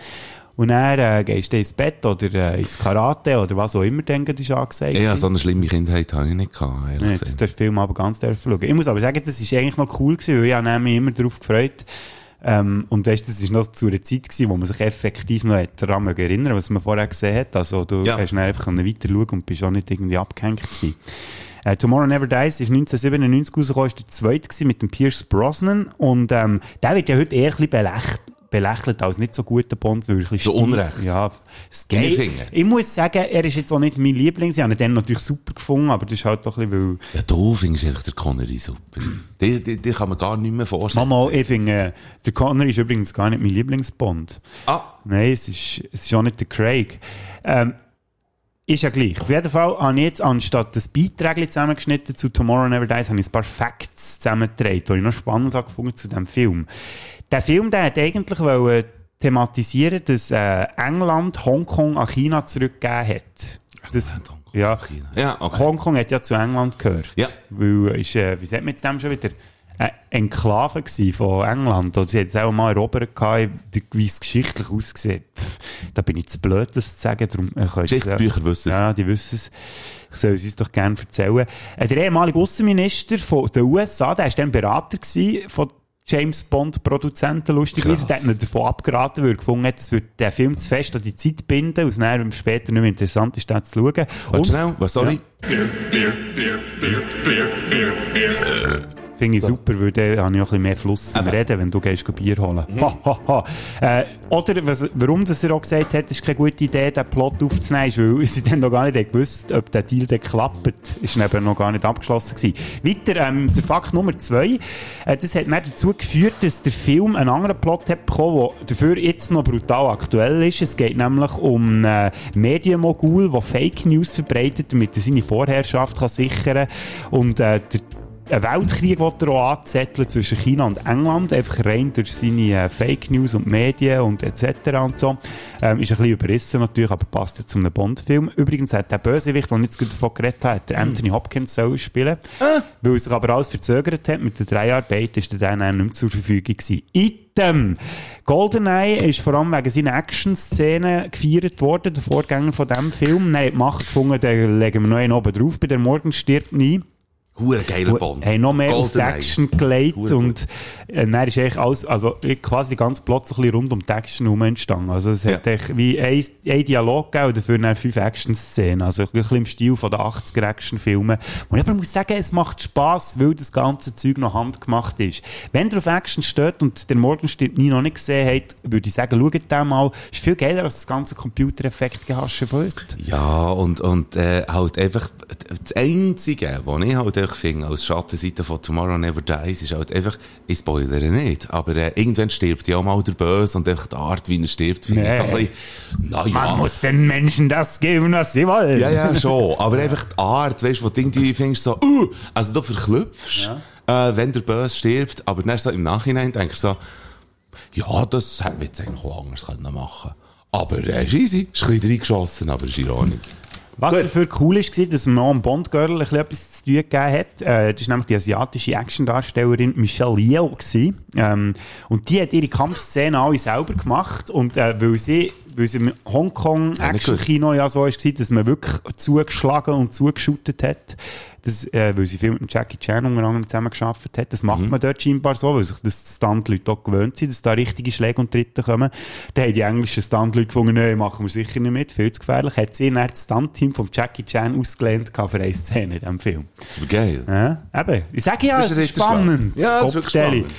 Und dann äh, gehst du ins Bett oder äh, ins Karate oder was auch immer dann ist angesagt. Ja, so eine schlimme Kindheit habe ich nicht gehabt, ehrlich Nee, gesagt. das, das Film aber ganz dürfen schauen. Ich muss aber sagen, das war eigentlich noch cool gewesen, weil ich habe mich immer darauf gefreut. Ähm, und weißt, das war noch zu einer Zeit gewesen, wo man sich effektiv noch daran erinnern was man vorher gesehen hat. Also du Ja. hast einfach weiter schauen und bist auch nicht irgendwie abgehängt gewesen. Äh, Tomorrow Never Dies ist 1997 rausgekommen, ist der zweite mit dem Pierce Brosnan und ähm, der wird ja heute eher ein bisschen belächelt belächelt als nicht so guter Bond, bisschen So Unrecht. Ja, ich geht. Ich muss sagen, er ist jetzt auch nicht mein Liebling. Ich habe ihn dann natürlich super gefunden, aber das ist halt doch ein bisschen, weil Ja, du findest eigentlich der Connery super. Die, die, die kann man gar nicht mehr vorstellen. Mama, ich finde, äh, der Connery ist übrigens gar nicht mein Lieblingsbond. Ah, Nein, es ist, es ist auch nicht der Craig. Ähm, ist ja gleich. Auf jeden Fall habe ich jetzt anstatt das Beitrag zusammengeschnitten zu Tomorrow Never Dies, habe ich ein paar Facts zusammengetragen, die ich noch spannend gefunden zu diesem Film. Der Film, der hat eigentlich wollen thematisieren, dass äh, England Hongkong an China zurückgegeben hat. Das, Hongkong ja, China. Ja, okay. Hongkong hat ja zu England gehört. Ja. Weil, ist, äh, wie sagt man jetzt dem schon wieder? Eine Enklave gsi von England. Und sie hat es auch mal erobert, wie es geschichtlich aussieht. Pff, da bin ich zu blöd, das zu sagen. Darum, äh, Geschichtsbücher wissen es. Ja, die wissen es. Ich soll es uns doch gerne erzählen. Äh, der ehemalige Außenminister von den USA, der war dann Berater von James Bond Produzenten, lustigerweise. Der hat ihn davon abgeraten, weil er gefunden hat, es würde den Film zu fest an die Zeit binden, und es dann später nicht mehr interessant ist, den zu schauen. Warte Und- schnell, was, sorry. Finde ich super, weil dann habe ich auch ein bisschen mehr Fluss im. Reden, wenn du gehst Bier holen. Ha, ha, ha. Äh, oder was, warum das er auch gesagt hat, ist keine gute Idee, den Plot aufzunehmen, ist, weil *laughs* sie dann noch gar nicht gewusst ob der Deal dann klappt. Ist eben noch gar nicht abgeschlossen gewesen. Weiter, ähm, der Fakt Nummer zwei. Äh, das hat dann dazu geführt, dass der Film einen anderen Plot hat bekommen, der dafür jetzt noch brutal aktuell ist. Es geht nämlich um einen Medienmogul, der Fake News verbreitet, damit er seine Vorherrschaft kann sichern kann. Und äh, der einen Weltkrieg will er auch anzetteln zwischen China und England, einfach rein durch seine äh, Fake News und Medien und etc. und so. Ähm, ist ein bisschen überrissen natürlich, aber passt ja zu einem Bond-Film. Übrigens hat der Bösewicht, den ich jetzt davon geredet habe, hat der Anthony Hopkins sollen spielen. Weil er sich aber alles verzögert hat mit der Dreharbeiten, ist er dann nicht mehr zur Verfügung gewesen. Item! GoldenEye ist vor allem wegen seiner Action-Szenen gefeiert worden, der Vorgänger von diesem Film. Die Macht gefunden, den legen wir noch einen oben drauf, bei der Morgen stirbt nie. Hure geiler Bond. haben noch mehr auf die. Action gelegt Hure und äh, dann ist eigentlich alles, also quasi ganz bisschen rund um die Action herum entstanden. Also es hat Ja. echt wie ein, ein Dialog gegeben und dafür dann fünf Action-Szenen. Also ein bisschen im Stil von den 80er Action-Filmen. Und ich aber muss sagen, es macht Spass, weil das ganze Zeug noch handgemacht ist. Wenn ihr auf Action steht und den Morgenstern nie noch nicht gesehen habt, würde ich sagen, schaut den mal. Ist viel geiler als das ganze Computereffekt-Gehasche von heute. Ja, und, und äh, halt einfach, das Einzige, was ich halt einfach finde, als Schattenseite von Tomorrow Never Dies, ist halt einfach, ich spoilere nicht, aber äh, irgendwann stirbt ja auch mal der Böse und einfach die Art, wie er stirbt, finde ich Nee. so ein bisschen, naja. Man muss den Menschen das geben, was sie wollen. Ja, ja, *laughs* schon. Aber einfach die Art, weißt du, wo du irgendwie findest, so, uh, also du verklüpfst, äh, wenn der Böse stirbt, aber dann so im Nachhinein denkst du so, ja, das hätten wir jetzt eigentlich auch anders können machen Aber äh, ist easy, ist ein bisschen reingeschossen, aber ist ironisch. Was dafür cool ist, war, dass man auch am Bond-Girl ein bisschen etwas zu tun gegeben hat. Äh, das ist nämlich die asiatische Action-Darstellerin Michelle Yeoh. Ähm, und die hat ihre Kampfszenen alle selber gemacht. Und äh, weil sie, weil sie im Hongkong-Action-Kino ja so war, dass man wirklich zugeschlagen und zugeschüttet hat, das, äh, weil sie viel mit dem Jackie Chan unter anderem zusammengearbeitet hat. Das macht man dort scheinbar so, weil sich das Stunt-Leute auch gewöhnt sind, dass da richtige Schläge und Tritte kommen. Da haben die englischen Stunt-Leute gefunden, nein, machen wir sicher nicht mit, viel zu gefährlich. Hat sie dann das Stunt-Team von Jackie Chan ausgelehnt für eine Szene in diesem Film. Das wäre geil. Ja, eben. Ich sage ja, Das es ist spannend. Ja, das ist wirklich spannend.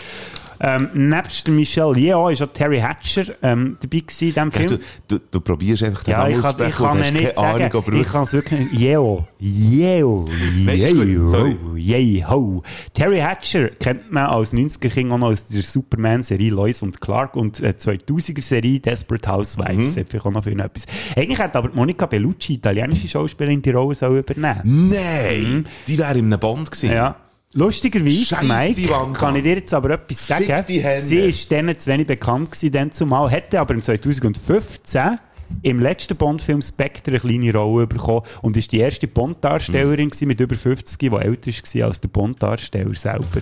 Ähm, nebst Michelle Yeoh ist auch Terry Hatcher ähm, dabei gewesen in diesem Film. Du, du, du probierst einfach den Ja, Namen ich kann, ich aussprechen kann ihn nicht sagen. Ahnung, ich kann es wirklich nicht. Yeo. Yeo. Nein, ist gut. Sorry. Yeo. Terry Hatcher kennt man als 90er-King auch noch aus der Superman-Serie Lois und Clark und äh, 2000er-Serie Desperate Housewives. Mhm. Vielleicht auch noch für etwas. Eigentlich hat aber Monica Bellucci, italienische Schauspielerin, die Rolle soll übernehmen. Nein, die wäre in einem Bond gewesen. Mhm. Ja. Lustigerweise, Scheisse Mike, Wanda. kann ich dir jetzt aber etwas sagen. Sie ist dann zu wenig bekannt gewesen, dann zumal, hätte aber im 2015 im letzten Bond-Film Spectre eine kleine Rolle bekommen und ist die erste Bond-Darstellerin gewesen mit über 50, die älter war als der Bond-Darsteller selber.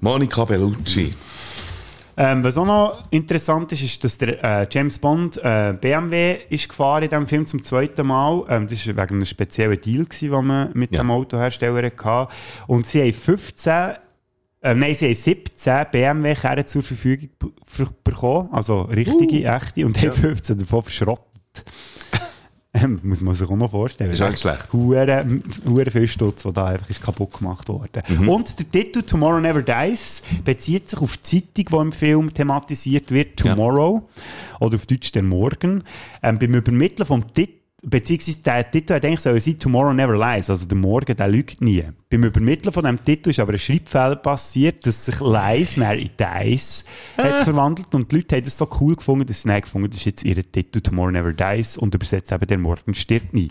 Monica Bellucci. Ähm, was auch noch interessant ist, ist, dass der äh, James Bond äh, BMW ist gefahren in diesem Film zum zweiten Mal. Ähm, das war wegen einem speziellen Deal, gewesen, den man mit Ja. dem Autohersteller hatte. Und sie haben 15 äh, nein, sie haben 17 BMW-Kerne zur Verfügung bekommen, also richtige, Uh. echte, und haben 15 davon verschrottet. Ähm, muss man sich auch noch vorstellen. Ist auch nicht schlecht. Hure, hure viel Stutz, der da einfach ist kaputt gemacht worden. Mhm. Und der Titel Tomorrow Never Dies bezieht sich auf die Zeitung, die im Film thematisiert wird, Ja. Tomorrow. Oder auf Deutsch der Morgen. Ähm, beim Übermitteln vom Titel Beziehungsweise der Titel hat eigentlich sollen sein Tomorrow Never Lies, also der Morgen, der lügt nie. Beim Übermitteln von diesem Titel ist aber ein Schreibfehler passiert, dass sich Lies nachher in Dies hat verwandelt und die Leute haben das so cool gefunden, dass sie dann gefunden das ist jetzt ihr Titel Tomorrow Never Dies und übersetzt eben der Morgen stirbt nie.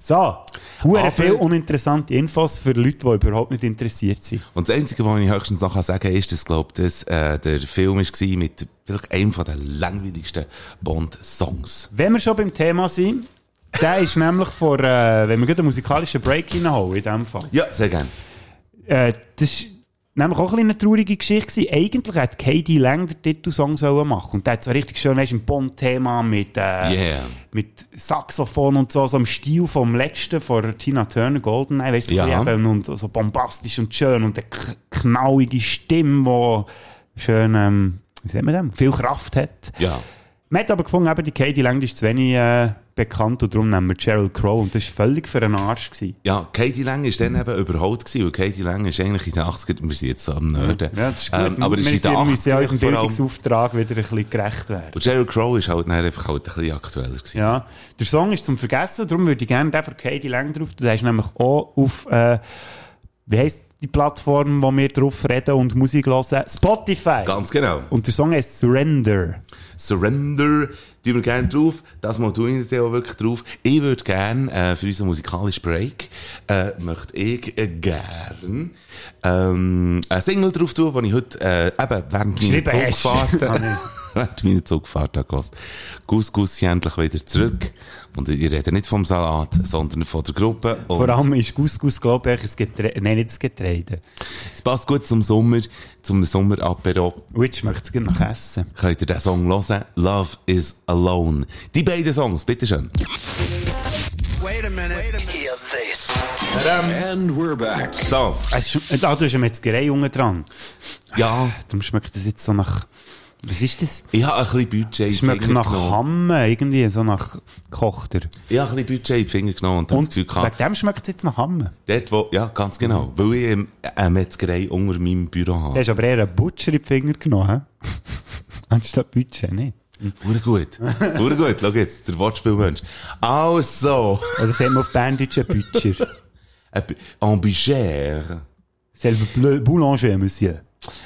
So, Aber- viele uninteressante Infos für Leute, die überhaupt nicht interessiert sind. Und das Einzige, was ich höchstens noch sagen kann, ist, dass, glaub, dass äh, der Film war mit vielleicht einem von den langweiligsten Bond-Songs. Wenn wir schon beim Thema sind, der ist nämlich vor, äh, wenn wir gerade einen musikalischen Break reinholen, in dem Fall. Ja, sehr gerne. Äh, das war nämlich auch ein eine traurige Geschichte. Gewesen. Eigentlich hätte Katie Lang den Titelsong sollen machen Und der hat so richtig schön, weißt, ein Bond-Thema mit, äh, Yeah. mit Saxophon und so, so im Stil vom letzten, von Tina Turner, Goldeneye, weißt du, Ja. eben und so bombastisch und schön und eine k- knallige Stimme, die schön, ähm, wie sagt man das, viel Kraft hat. Ja. Man hat aber gefunden, eben, die Katie Lang ist zu wenig äh, bekannt und darum nehmen wir Sheryl Crow und das war völlig für einen Arsch. Gewesen. Ja, Katie Lang war dann eben überholt gewesen, weil Katie Lang ist eigentlich in den 80ern, wir sind jetzt am Nörden. Ja, das ist gut. Ähm, aber wir ist in den müssen- ja 80ern unserem. Bildungsauftrag wieder ein bisschen gerecht werden. Und Sheryl Crow ist halt einfach halt ein bisschen aktueller gewesen. Ja, der Song ist zum Vergessen, darum würde ich gerne den von Katie Lang drauf. Du hast nämlich auch auf, äh, wie heisst die Plattform, wo wir drauf reden und Musik hören? Spotify. Ganz genau. Und der Song heißt Surrender. Surrender, tun wir gerne drauf. Das mal tue ich auch wirklich drauf. Ich würde gerne, äh, für unseren musikalischen Break, äh, möchte ich äh, gern, ähm, eine Single drauf tun, die ich heute, äh, eben, während meiner Geschrieben *laughs* Ah, während meiner Zugfahrt. Gus Gus ist endlich wieder zurück. Und ich rede nicht vom Salat, sondern von der Gruppe. Und Vor allem ist Couscous, glaube ich, ein Getreide. Nein, nicht das Getreide. es passt gut zum Sommer, zum Sommerapero. Und jetzt möchte ich es gerne noch essen. Könnt ihr den Song hören? Love is Alone. Die beiden Songs, bitteschön. And we're back. So, ist, ah, du hast eine Metzgerei unten dran. ja, Darum schmeckt das jetzt so nach... Was ist das? ich habe ein bisschen Budget in Es schmeckt nach genommen. Hamme, irgendwie, so nach Kochter. Ich habe ein bisschen Budget in die Finger genommen und, Und das Gefühl wegen gehabt, dem schmeckt es jetzt nach Hamme. dort wo, ja, ganz genau, weil ich ähm, eine Metzgerei unter meinem Büro Du habe. hast aber eher einen Butcher in die Finger genommen, hä? *laughs* Anstatt Budget, nicht? Hure gut. Hure gut. Schau jetzt, der Wortspielmensch. Also, Oder sagen wir auf Berndeutsch einen Butcher. *laughs* ein B- un Boucher. Selber Boulanger, Monsieur.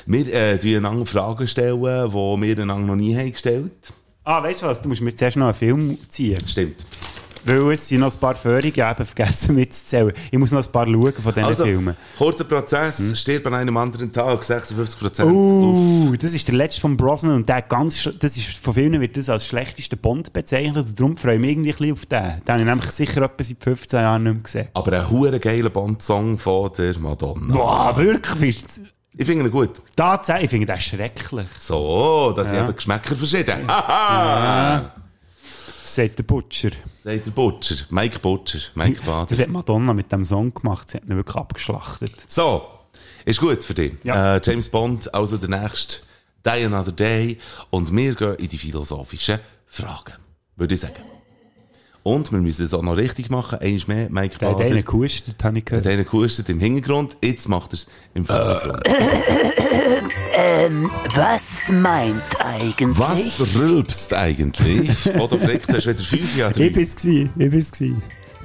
Wir äh, tun einander Fragen stellen, die wir einander noch nie haben gestellt. Ah, weißt du was? Du musst mir zuerst noch einen Film ziehen. Stimmt. Weil es sind noch ein paar Führungen, habe vergessen mitzuzählen. Ich muss noch ein paar schauen von diesen Also, Filmen. kurzer Prozess, stirbt an einem anderen Tag, 56 Prozent. Uh, das ist der letzte von Brosnan und der ganz, das ist, von vielen wird das als schlechtester Bond bezeichnet und darum freue ich mich irgendwie ein bisschen auf den. Den habe ich nämlich sicher etwa seit 15 Jahren nicht mehr gesehen. Aber ein hure geiler Bond-Song von der Madonna. Boah, wirklich? Ich finde ihn gut. tatsächlich, ich finde den schrecklich. So, da sind Ja. eben Geschmäcker verschieden. Haha! Sagt der Butcher. Sagt der Butcher. Mike Butcher. Mike Das Bader. hat Madonna mit dem Song gemacht. Sie hat ihn wirklich abgeschlachtet. So, ist gut für dich. Ja. Äh, James Bond, also der nächste Die Another Day. Und wir gehen in die philosophischen Fragen. Würde ich sagen. Und wir müssen es auch noch richtig machen. Eins mehr, Mike Der hat Bader. einen gehustet, habe ich Hat gehört. einen gehustet im Hintergrund, jetzt macht er es im Vordergrund. Was meint eigentlich? Was rülpst eigentlich? Oder fragt, du hast wieder fünf Jahre *laughs* Ich bin's gsi, ich bin's gsi.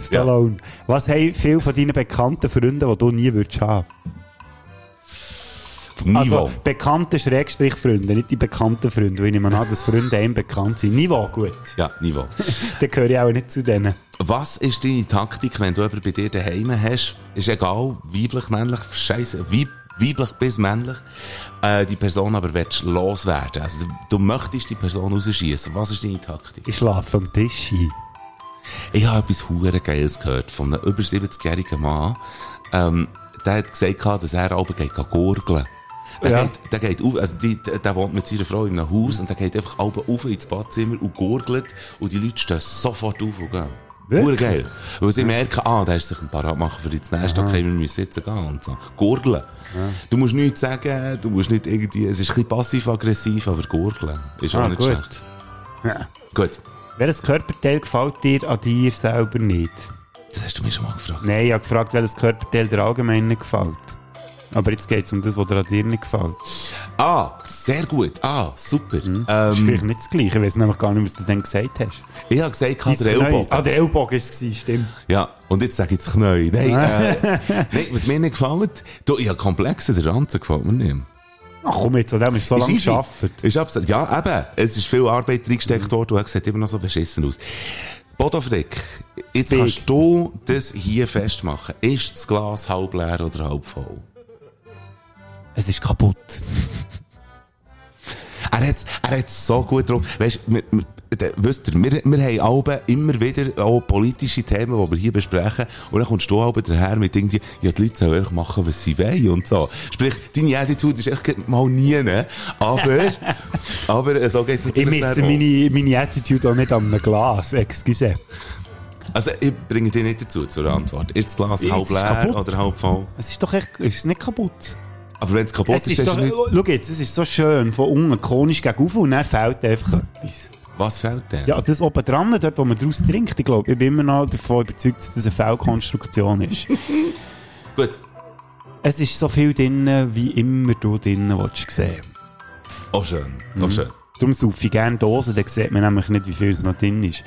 Stallone. Was haben viele von deinen bekannten Freunden, die du nie würdest haben? Niveau. Also, bekannte Schrägstrich Freunde, nicht die bekannten Freunde, weil ich mir an, dass Freunde einem bekannt sind. Niveau, gut. ja, Niveau. *laughs* Dann gehöre ich auch nicht zu denen. Was ist deine Taktik, wenn du jemanden bei dir daheim hast? Ist egal, weiblich, männlich, scheiße, weib, weiblich bis männlich, äh, die Person aber willst loswerden. Also, du möchtest die Person rausschießen. Was ist deine Taktik? Ich schlafe am Tisch ein. Ich habe etwas hure Geiles gehört von einem über 70-jährigen Mann. Ähm, der hat gesagt, dass er aber geht gurgeln. Der, Ja. geht, der geht auf, also die, der, wohnt mit seiner Frau in einem Haus und der geht einfach oben auf ins Badzimmer und gurgelt und die Leute stehen sofort auf und gehen. Wirklich? Geil. Weil sie merken, ah, der ist sich ein parat machen für das nächste, okay, wir müssen jetzt gehen und so. Gurgeln. Du musst nichts sagen, du musst nicht irgendwie, es ist ein bisschen passiv-aggressiv, aber gurgeln ist auch Ah, nicht gut. schlecht. Ja. Gut. Welches Körperteil gefällt dir an dir selber nicht? Das hast du mir schon mal gefragt. Nein, ich habe gefragt, welches Körperteil dir allgemein nicht gefällt. Aber jetzt geht es um das, was dir an dir nicht gefällt. Ah, sehr gut. Ah, super. Das ist Ähm, vielleicht nicht das Gleiche. Ich weiß nämlich gar nicht, was du dann gesagt hast. ich habe gesagt, Dein der. Ellbogen. Ah, der Ellbogen war es, stimmt. Ja, und jetzt sage ich das Knie. Nein, äh, *laughs* nein, was mir nicht gefällt, du, ich habe Komplexe, der Ranzen gefällt mir nicht. Ach komm jetzt, an dem ist so lange gearbeitet. Ist absolut, ja, eben, es ist viel Arbeit reingesteckt worden und er sieht immer noch so beschissen aus. Bodo Frick, jetzt Big. kannst du das hier festmachen. Ist das Glas halb leer oder halb voll? Es ist kaputt. *laughs* Er hat er hat so gut drauf. Weißt, de- wisst ihr, wir, wir haben alle immer wieder auch politische Themen, die wir hier besprechen. Und dann kommst du alle daher mit irgendwie, ja, die Leute sollen machen, was sie wollen und so. Sprich, deine Attitude ist echt mal nie, ne? Aber, *laughs* aber äh, so geht's Ich natürlich misse dann auch. meine, meine Attitude auch nicht an einem Glas. Excuse. Also, ich bringe dich nicht dazu zur Antwort. Ist das Glas Es halb leer kaputt. oder halb voll? Es ist doch echt, es ist nicht kaputt. Aber wenn es kaputt Es ist, ist doch, nicht... schau jetzt, es ist so schön, von unten konisch gegen und dann fehlt einfach etwas. Was fehlt denn? Ja, das oben dran, dort, wo man draus trinkt, ich glaube, ich bin immer noch davon überzeugt, dass das eine Fehlkonstruktion ist. *laughs* Gut. es ist so viel drin, wie immer du drinnen willst sehen. Auch schön. Mhm. Auch schön. Darum saufe ich gerne Dosen, dann sieht man nämlich nicht, wie viel es noch drin ist.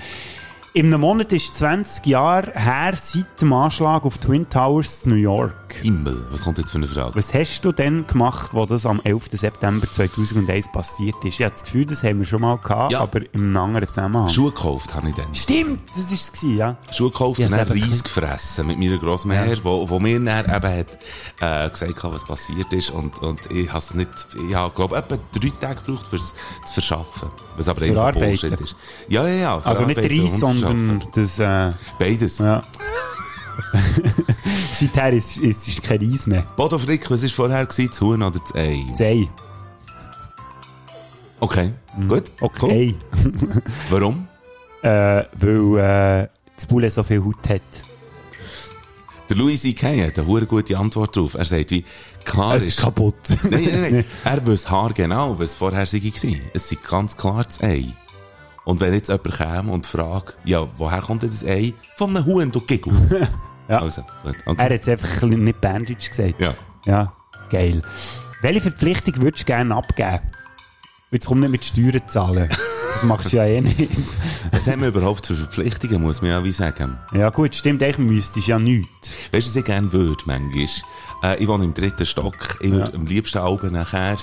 In einem Monat ist 20 Jahre her seit dem Anschlag auf Twin Towers in New York. Himmel, was kommt jetzt für eine Frage? Was hast du denn gemacht, wo das am 11. September 2001 passiert ist? Ich habe das Gefühl, das haben wir schon mal gehabt, Ja. aber im anderen Zusammenhang. Schuhe gekauft habe ich dann. Stimmt, das war es, ja. Schuhe gekauft Ja, und dann Reis gefressen mit meiner Grossmutter, wo, wo mir dann eben hat, äh, gesagt hat, was passiert ist. Und, und ich habe es nicht, ich habe, glaube etwa drei Tage gebraucht, fürs zu verschaffen. Was aber einfach. Bullshit ist. Ja, ja, ja. Also nicht Reis, sondern das, äh, Beides. ja. *laughs* *laughs* Seither ist, ist, ist kein Reis mehr. Bodo Frick, was war vorher? Gewesen, das Huhn oder das Ei? Zeh. Okay, gut. Mhm. Okay. Cool. *laughs* Warum? Äh, weil äh, das Poulet so viel Haut hat. Der Louis C.K. hat eine gute Antwort drauf. Er sagt wie, klar Es ist kaputt. Nein, nein, nein. *laughs* Er weiß haargenau, was vorher war. Es ist ganz klar das Ei. Und wenn jetzt jemand käme und fragt, ja, woher kommt denn das Ei? Von einem Huhn, du Giggle. Ja. Also, gut. Okay. Er hat es einfach nicht Berndeutsch gesagt. Ja. Ja, geil. Welche Verpflichtung würdest du gerne abgeben? Jetzt kommt nicht mit Steuern zahlen. Das machst du ja eh nicht. *laughs* Was haben wir überhaupt für Verpflichtungen, muss man ja wie sagen. Ja gut, stimmt, müsstest du ja nichts. Weißt du, was ich gerne würde, manchmal? Äh, ich wohne im dritten Stock. Ich würde am liebsten Alben nachher,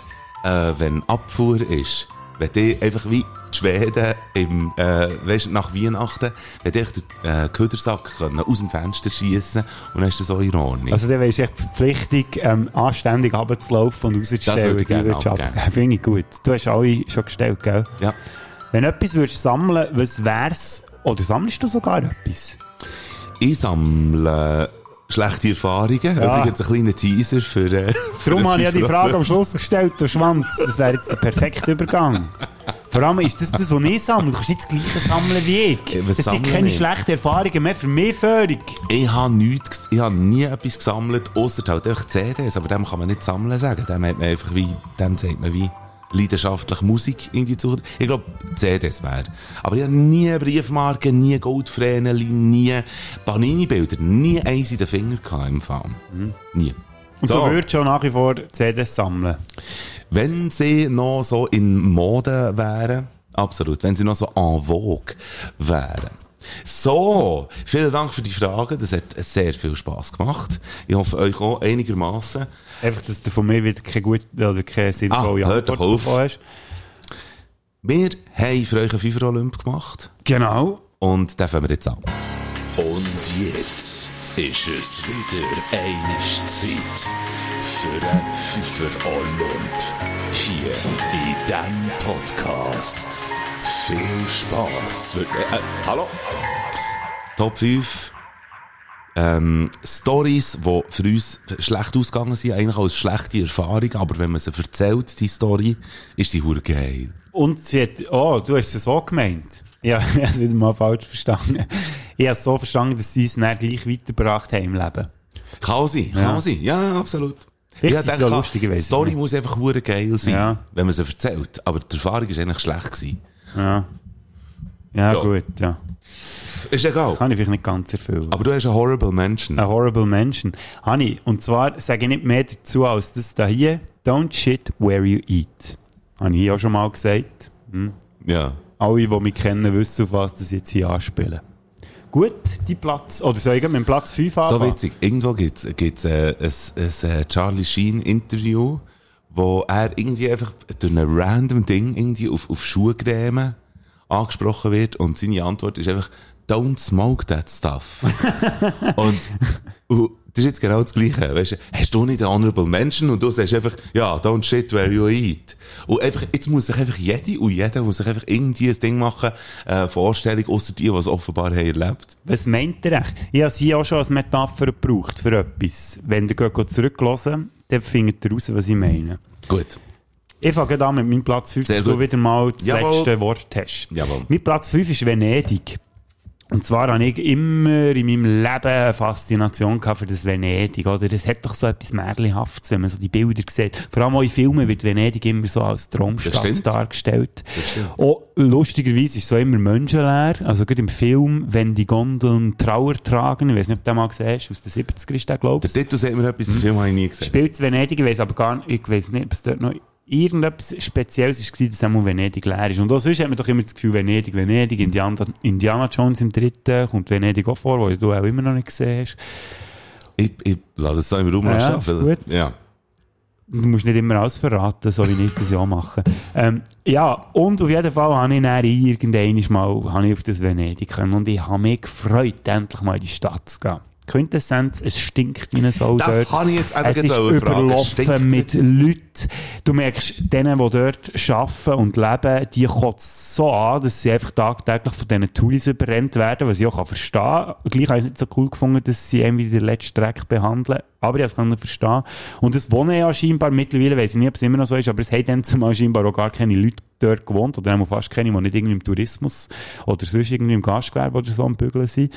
äh, wenn Abfuhr ist, wenn die einfach wie die Schweden im, äh, weißt, nach Weihnachten, wenn echt den äh, Ködersack können aus dem Fenster schiessen und dann ist das auch in Ordnung. Also dann weisst du echt die Verpflichtung, ähm, anständig runterzulaufen und rauszustellen. würde ich gerne abgeben. Finde ich gut. Du hast alle schon gestellt, gell? ja. Wenn du etwas würdest sammeln, was wär's? Oder sammelst du sogar etwas? Ich sammle schlechte Erfahrungen. Ja. Übrigens ein kleiner Teaser für, äh, für Darum habe ich ja die Frage am Schluss gestellt, der Schwanz. Das wäre jetzt der perfekte Übergang. Vor allem ist das das, was ich sammle. Du kannst nicht das Gleiche sammeln wie ich. was Das sind keine ich? schlechten Erfahrungen mehr für mich völlig. Ich habe nichts, ich habe nie etwas gesammelt, außer halt einfach CDs, aber dem kann man nicht sammeln sagen. Dem hat man einfach wie, dem sagt man wie leidenschaftlich Musik in die Zukunft. Ich glaube, CDs wäre. Aber ich habe nie Briefmarken, nie Goldfräneli, nie Panini-Bilder, nie eins in den Finger gehabt im Fall. Nie. Mhm. Und So. du würdest schon nach wie vor CDs sammeln. Wenn sie noch so in Mode wären, absolut, wenn sie noch so en vogue wären. So, vielen Dank für die Fragen, das hat sehr viel Spass gemacht. Ich hoffe, euch auch einigermaßen. Einfach, dass du von mir wieder keine gute oder keine sinnvolle Ah, hört Antwort doch auf. bekommen hast. Wir haben für euch einen FIFA Olymp gemacht Genau. und den fangen wir jetzt an. Und jetzt ist es wieder eine Zeit für ein Pfeffer Olymp. Hier in diesem Podcast. Viel Spaß. Äh, hallo? Top 5 ähm, Stories, die für uns schlecht ausgegangen sind, eigentlich als schlechte Erfahrung, aber wenn man sie erzählt, die Story, ist sie hure geil. Und sie hat, oh, du hast es so gemeint. Ja, *laughs* ich habe es wieder mal falsch verstanden. Ich habe es so verstanden, dass sie es dann gleich weitergebracht haben im Leben. Kann sein, kann Ja. sein. Ja, absolut. Vielleicht es denke, ja lustig gewesen, die Story muss einfach hure geil sein, Ja. wenn man sie erzählt. Aber die Erfahrung ist eigentlich schlecht gewesen. Ja. Ja, So. gut, ja. Ist egal. Kann ich vielleicht nicht ganz erfüllen. Aber du hast einen horrible Menschen. A horrible mention. Hani, und zwar sage ich nicht mehr dazu als das da hier. Don't shit where you eat. Habe ich auch schon mal gesagt. Hm. Ja. Alle, die mich kennen, wissen, auf was das jetzt hier anspielen. Gut, die Platz, oder soll ich mit dem Platz 5 So anfangen? witzig. Irgendwo gibt's gibt's äh, ein, ein, äh, Charlie Sheen Interview, wo er irgendwie einfach durch ein random Ding irgendwie auf, auf Schuhcreme angesprochen wird und seine Antwort ist einfach, don't smoke that stuff. *laughs* und, und das ist jetzt genau das Gleiche. Weißt du, hast du nicht einen honorable Menschen und du sagst einfach, ja, don't shit where you eat. Und einfach, jetzt muss sich einfach jede und jeder muss sich einfach irgendwie ein Ding machen, äh, Vorstellung, außer die, es offenbar haben erlebt. Was meint ihr echt? Ich habe es hier auch schon als Metapher gebraucht für etwas. Wenn ihr zurückhören, dann findet ihr raus, was ich meine. Gut. Ich fange an mit meinem Platz 5, Sehr dass du wieder mal das Jawohl. letzte Wort hast. Jawohl. Mein Platz 5 ist Venedig. Und zwar habe ich immer in meinem Leben eine Faszination für das Venedig, oder? Das hat doch so etwas Märchenhaftes, wenn man so die Bilder sieht. Vor allem auch in Filmen wird Venedig immer so als Das Traumstadt dargestellt. Auch lustigerweise ist es so immer menschenleer. Also gerade im Film, wenn die Gondeln Trauer tragen, ich weiß nicht, ob du den mal gesehen hast, aus den 70er ist der, glaube Der ich. Titel sagt mir etwas, den Film habe ich nie gesehen. Spielt es Venedig, ich weiß aber gar nicht, ich weiß nicht, ob es dort noch irgendetwas Spezielles war, dass einmal Venedig leer ist. Und auch sonst hat man doch immer das Gefühl, Venedig, Venedig, Indiana, Indiana Jones im dritten kommt Venedig auch vor, wo du auch immer noch nicht gesehen hast. Ich, ich lasse es so im Raum Ja, gut. Ja. Du musst nicht immer alles verraten, so wie ich das ja mache. Ähm, ja, und auf jeden Fall habe ich dann irgendwann mal habe ich auf das Venedig können und ich habe mich gefreut, endlich mal in die Stadt zu gehen. Quintessenz, es stinkt wie ein Sau Das dort. habe ich jetzt eben Es ist überlaufen mit Leuten. Du merkst, denen, die dort arbeiten und leben, die kotzt so an, dass sie einfach tagtäglich von diesen Touris überrennt werden, was ich auch kann verstehen kann. Gleich habe ich es nicht so cool gefunden, dass sie irgendwie den letzten Dreck behandeln. Aber ich kann es verstehen. Und das Wohnen ja scheinbar mittlerweile, weiss ich nicht, ob es immer noch so ist, aber es haben dann zumal scheinbar auch gar keine Leute dort gewohnt, oder auch fast keine, die nicht irgendwie im Tourismus oder sonst irgendwie im Gastgewerbe oder so am Bügeln sind.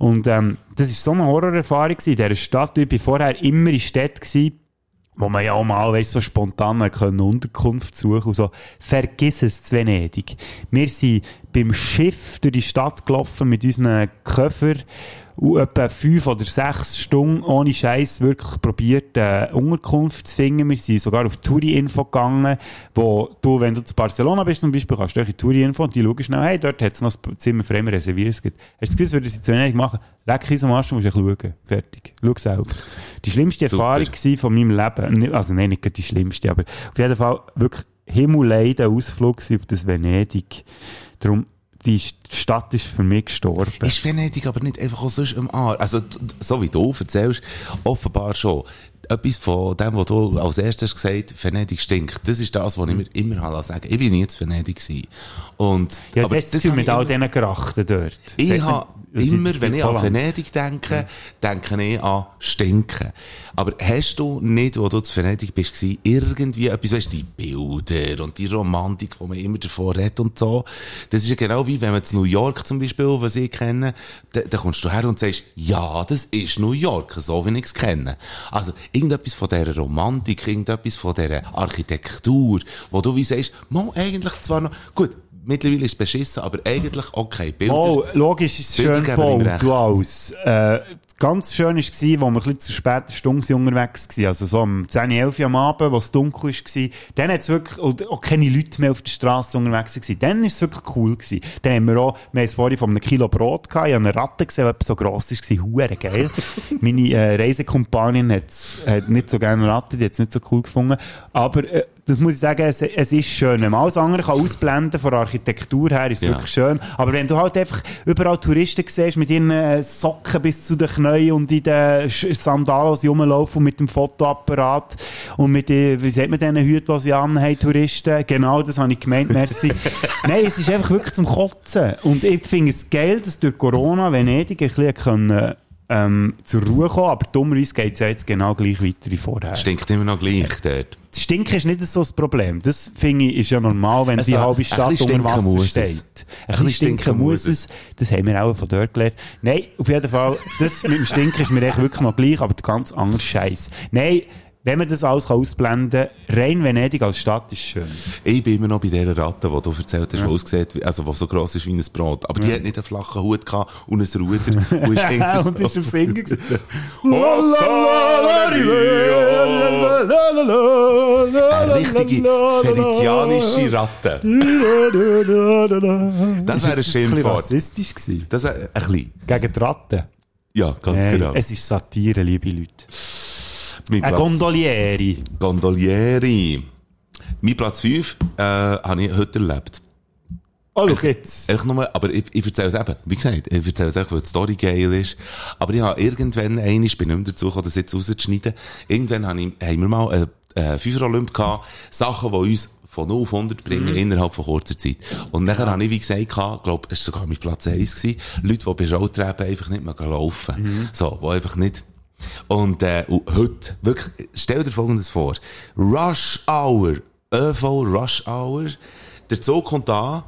Und ähm, das war so eine Horrorerfahrung in dieser Stadt. Ich war vorher immer in Städten wo man ja auch mal, weißt, so spontan können Unterkunft suchen und so. Vergiss es zu Venedig. Wir sind beim Schiff durch die Stadt gelaufen mit unseren Koffer und etwa fünf oder sechs Stunden ohne Scheiß wirklich probiert, eine Unterkunft zu finden. Wir sind sogar auf Touri-Info gegangen, wo du, wenn du zu Barcelona bist zum Beispiel, kannst du in Touri-Info und die schauen schnell, hey, dort hat es noch ein Zimmer für immer reserviert. Es gibt- Hast du das Gefühl, würden sie zu Venedig machen? Leck uns am Arsch, du musst schauen. Fertig. Schau selber. Die schlimmste Super. Erfahrung war von meinem Leben, also nein, nicht die schlimmste, aber auf jeden Fall wirklich himmelleiden Ausflug gewesen auf das Venedig. Darum, die Stadt ist für mich gestorben. Ist Venedig aber nicht einfach auch sonst am Arsch? Also, so wie du erzählst, offenbar schon. Etwas von dem, was du als erstes gesagt hast, Venedig stinkt. Das ist das, was ich mir immer habe sagen Ich bin nie zu Venedig gewesen. Und, ja, aber das ist habe mit all diesen Gerachten dort. Ich habe immer, wenn ich an. Venedig denke, denke ich an Stinken. Aber hast du nicht, wo du zu Venedig bist, irgendwie etwas, weißt du, die Bilder und die Romantik, die man immer davor redet und so. Das ist ja genau wie, wenn man zu New York zum Beispiel, was ich kenne, da, da kommst du her und sagst, ja, das ist New York, so wie ich es kenne. Also, irgendetwas von dieser Romantik, irgendetwas von dieser Architektur, wo du wie sagst, mal eigentlich zwar noch, gut, mittlerweile ist es beschissen, aber eigentlich okay, Bilder. Oh, logisch ist es schön gebaut, du alles. Äh, ganz schön war es, als wir ein bisschen zu später Stunde unterwegs waren. Also so um 10, 11 Uhr am Abend, wo es dunkel war. Dann hat es wirklich auch keine Leute mehr auf der Straße unterwegs waren. Dann war es wirklich cool. Gewesen. Dann haben wir auch, wir haben es vorhin von einem Kilo Brot gehabt. Ich habe eine Ratte gesehen, die so gross war. Huere geil. *laughs* Meine äh, Reisekompanin hat's- hat nicht so gerne Ratte, die hat es nicht so cool gefunden. Aber äh, das muss ich sagen, es, es ist schön. Wenn man alles andere kann ausblenden von der Architektur her, ist es Ja. wirklich schön. Aber wenn du halt einfach überall Touristen siehst mit ihren äh, Socken bis zu den Knien und in den sie rumlaufen und mit dem Fotoapparat und mit den, wie sagt man diesen Hüten, die sie anhaben, Touristen. Genau, das habe ich gemeint, merci. *laughs* Nein, es ist einfach wirklich zum Kotzen. Und ich finde es geil, dass durch Corona Venedig ein bisschen können ähm, zur Ruhe gekommen, aber dummerweise geht es ja jetzt genau gleich weiter wie vorher. Stinkt immer noch gleich dort. Das Stinken ist nicht so das Problem. Das finde ich ist ja normal, wenn Also, die halbe ein Stadt unter Wasser steht. es. Ein bisschen stinken muss es. Das haben wir auch von dort gelernt. Nein, auf jeden Fall, das mit dem Stinken ist mir echt wirklich noch gleich, aber ganz anderer Scheiß. Nein, wenn man das alles ausblenden kann, rein Venedig als Stadt ist schön. Ich bin immer noch bei dieser Ratte, die du erzählt hast, die aussieht, also, die so gross ist wie ein Brot. Aber die hat nicht einen flachen Hut gehabt und ein Ruder. und ist und ist am Singen gewesen. Eine richtige venezianische Ratte. Das wäre ein Schimpfwort. rassistisch gewesen. Das wäre ein bisschen. Gegen die Ratten. Ja, ganz Nein, genau. Es ist Satire, liebe Leute. Mein Ein Platz- Gondolieri. Gondolieri. Mein Platz 5 äh, habe ich heute erlebt. Oh, schau jetzt. Einfach nur, aber ich, ich erzähle es eben, wie gesagt, ich erzähle es einfach, weil die Story geil ist. Aber ich habe irgendwann einmal, ich bin nicht mehr dazu gekommen, das jetzt rauszuschneiden, irgendwann habe ich, haben wir mal einen äh, Fünfer Olymp gehabt, Sachen, die uns von 0 auf 100 bringen, innerhalb von kurzer Zeit. Und nachher habe ich, wie gesagt, gehabt, glaub, es war sogar mein Platz 1 gewesen, Leute, die bei Rolltreppen einfach nicht mehr laufen. So, die einfach nicht, und, äh, und heute, wirklich, stell dir Folgendes vor. Rush Hour, ÖV Rush Hour, der Zug kommt an,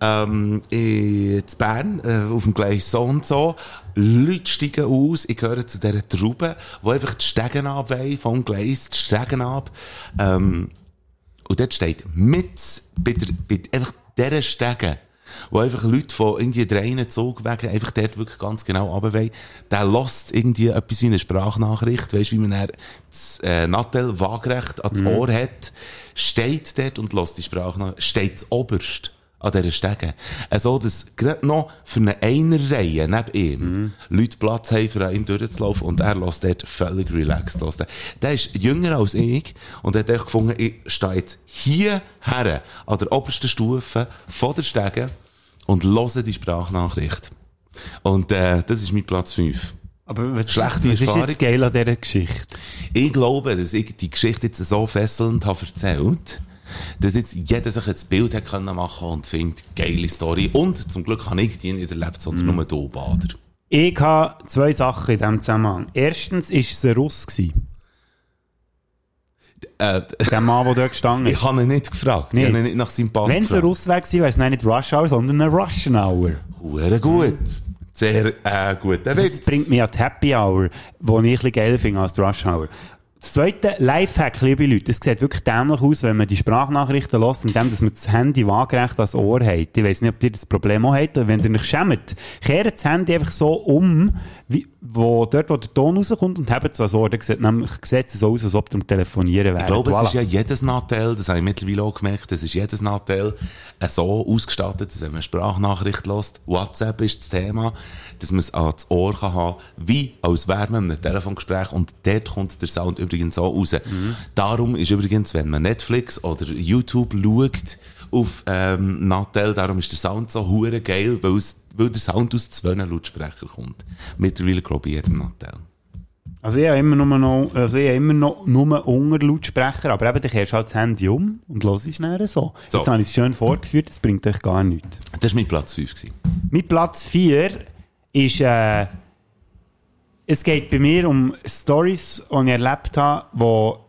ähm, in Bern, äh, auf dem Gleis so und so. Leute steigen aus, ich gehöre zu dieser Traube, die einfach die Stegen abweihen, vom Gleis, die Stegen ab. Ähm, und dort steht mit, bei, der, bei einfach dieser Stege, wo einfach Leute von irgendwie dreien Zug wegen einfach dort wirklich ganz genau runterwollen, der lässt irgendwie etwas wie eine Sprachnachricht, weisst wie man dann das äh, Nattel waagerecht ans Ohr hat, steht dort und lässt die Sprachnachricht, steht oberst an dieser Stege. Also, dass gerade noch für eine Einerreihe neben ihm Leute Platz haben, für ihm durchzulaufen und er lässt dort völlig relaxed los. Der, ist jünger als ich und hat echt gefunden, ich stehe jetzt hier her, an der obersten Stufe von der Stege und höre die Sprachnachricht. Und äh, das ist mein Platz 5. Aber was, Schlechte was ist jetzt geil an dieser Geschichte? Ich glaube, dass ich die Geschichte jetzt so fesselnd habe erzählt, dass jetzt jeder sich ein Bild hat können machen und findet, geile Story. Und zum Glück habe ich die nicht erlebt, sondern nur du, Bader. Ich habe zwei Sachen in diesem Zusammenhang. Erstens war es ein Russ. gewesen. Äh, Der Mann, der dort gestanden *laughs* ich ist. habe ihn nicht gefragt. Nicht? Ich habe ihn nicht nach seinem Pass Wenn es ein. Russ wäre, wäre es nicht Rush Hour, sondern ein Russian Hour. Hure gut. Sehr äh, gut. Das Witz. bringt mich an die Happy Hour, die ich ein bisschen geiler finde als die Rush Hour. Das zweite, Lifehack, liebe Leute. Es sieht wirklich dämlich aus, wenn man die Sprachnachrichten lässt, indem man das Handy waagerecht ans Ohr hat. Ich weiss nicht, ob ihr das Problem auch habt, aber wenn ihr euch schämt, kehrt das Handy einfach so um, wie, wo, dort, wo der Ton rauskommt und habt es Ohr. Dann sieht, nämlich, sieht es so aus, als ob am Telefonieren wäre. Ich glaube, es ist ja jedes Nattel, das habe ich mittlerweile auch gemerkt, es ist jedes Nattel äh, so ausgestattet, dass wenn man eine Sprachnachricht lässt, WhatsApp ist das Thema, dass man es ans Ohr kann haben, wie als wäre man in einem Telefongespräch und dort kommt der Sound übrigens so raus. Darum ist übrigens, wenn man Netflix oder YouTube schaut, auf ähm, Nattel, darum ist der Sound so hure geil, weil, es, weil der Sound aus zwei Lautsprechern kommt. Mittlerweile glaube ich jedem Nattel. Also ich habe immer nur noch, also ich immer noch nur unter Lautsprecher, aber eben, dann kehrst du halt das Handy um und hörst es schnell so. So. Jetzt habe ich es schön vorgeführt, das bringt euch gar nichts. Das war mein Platz 5. Gewesen. Mein Platz 4 ist, äh, es geht bei mir um Stories, die ich erlebt habe,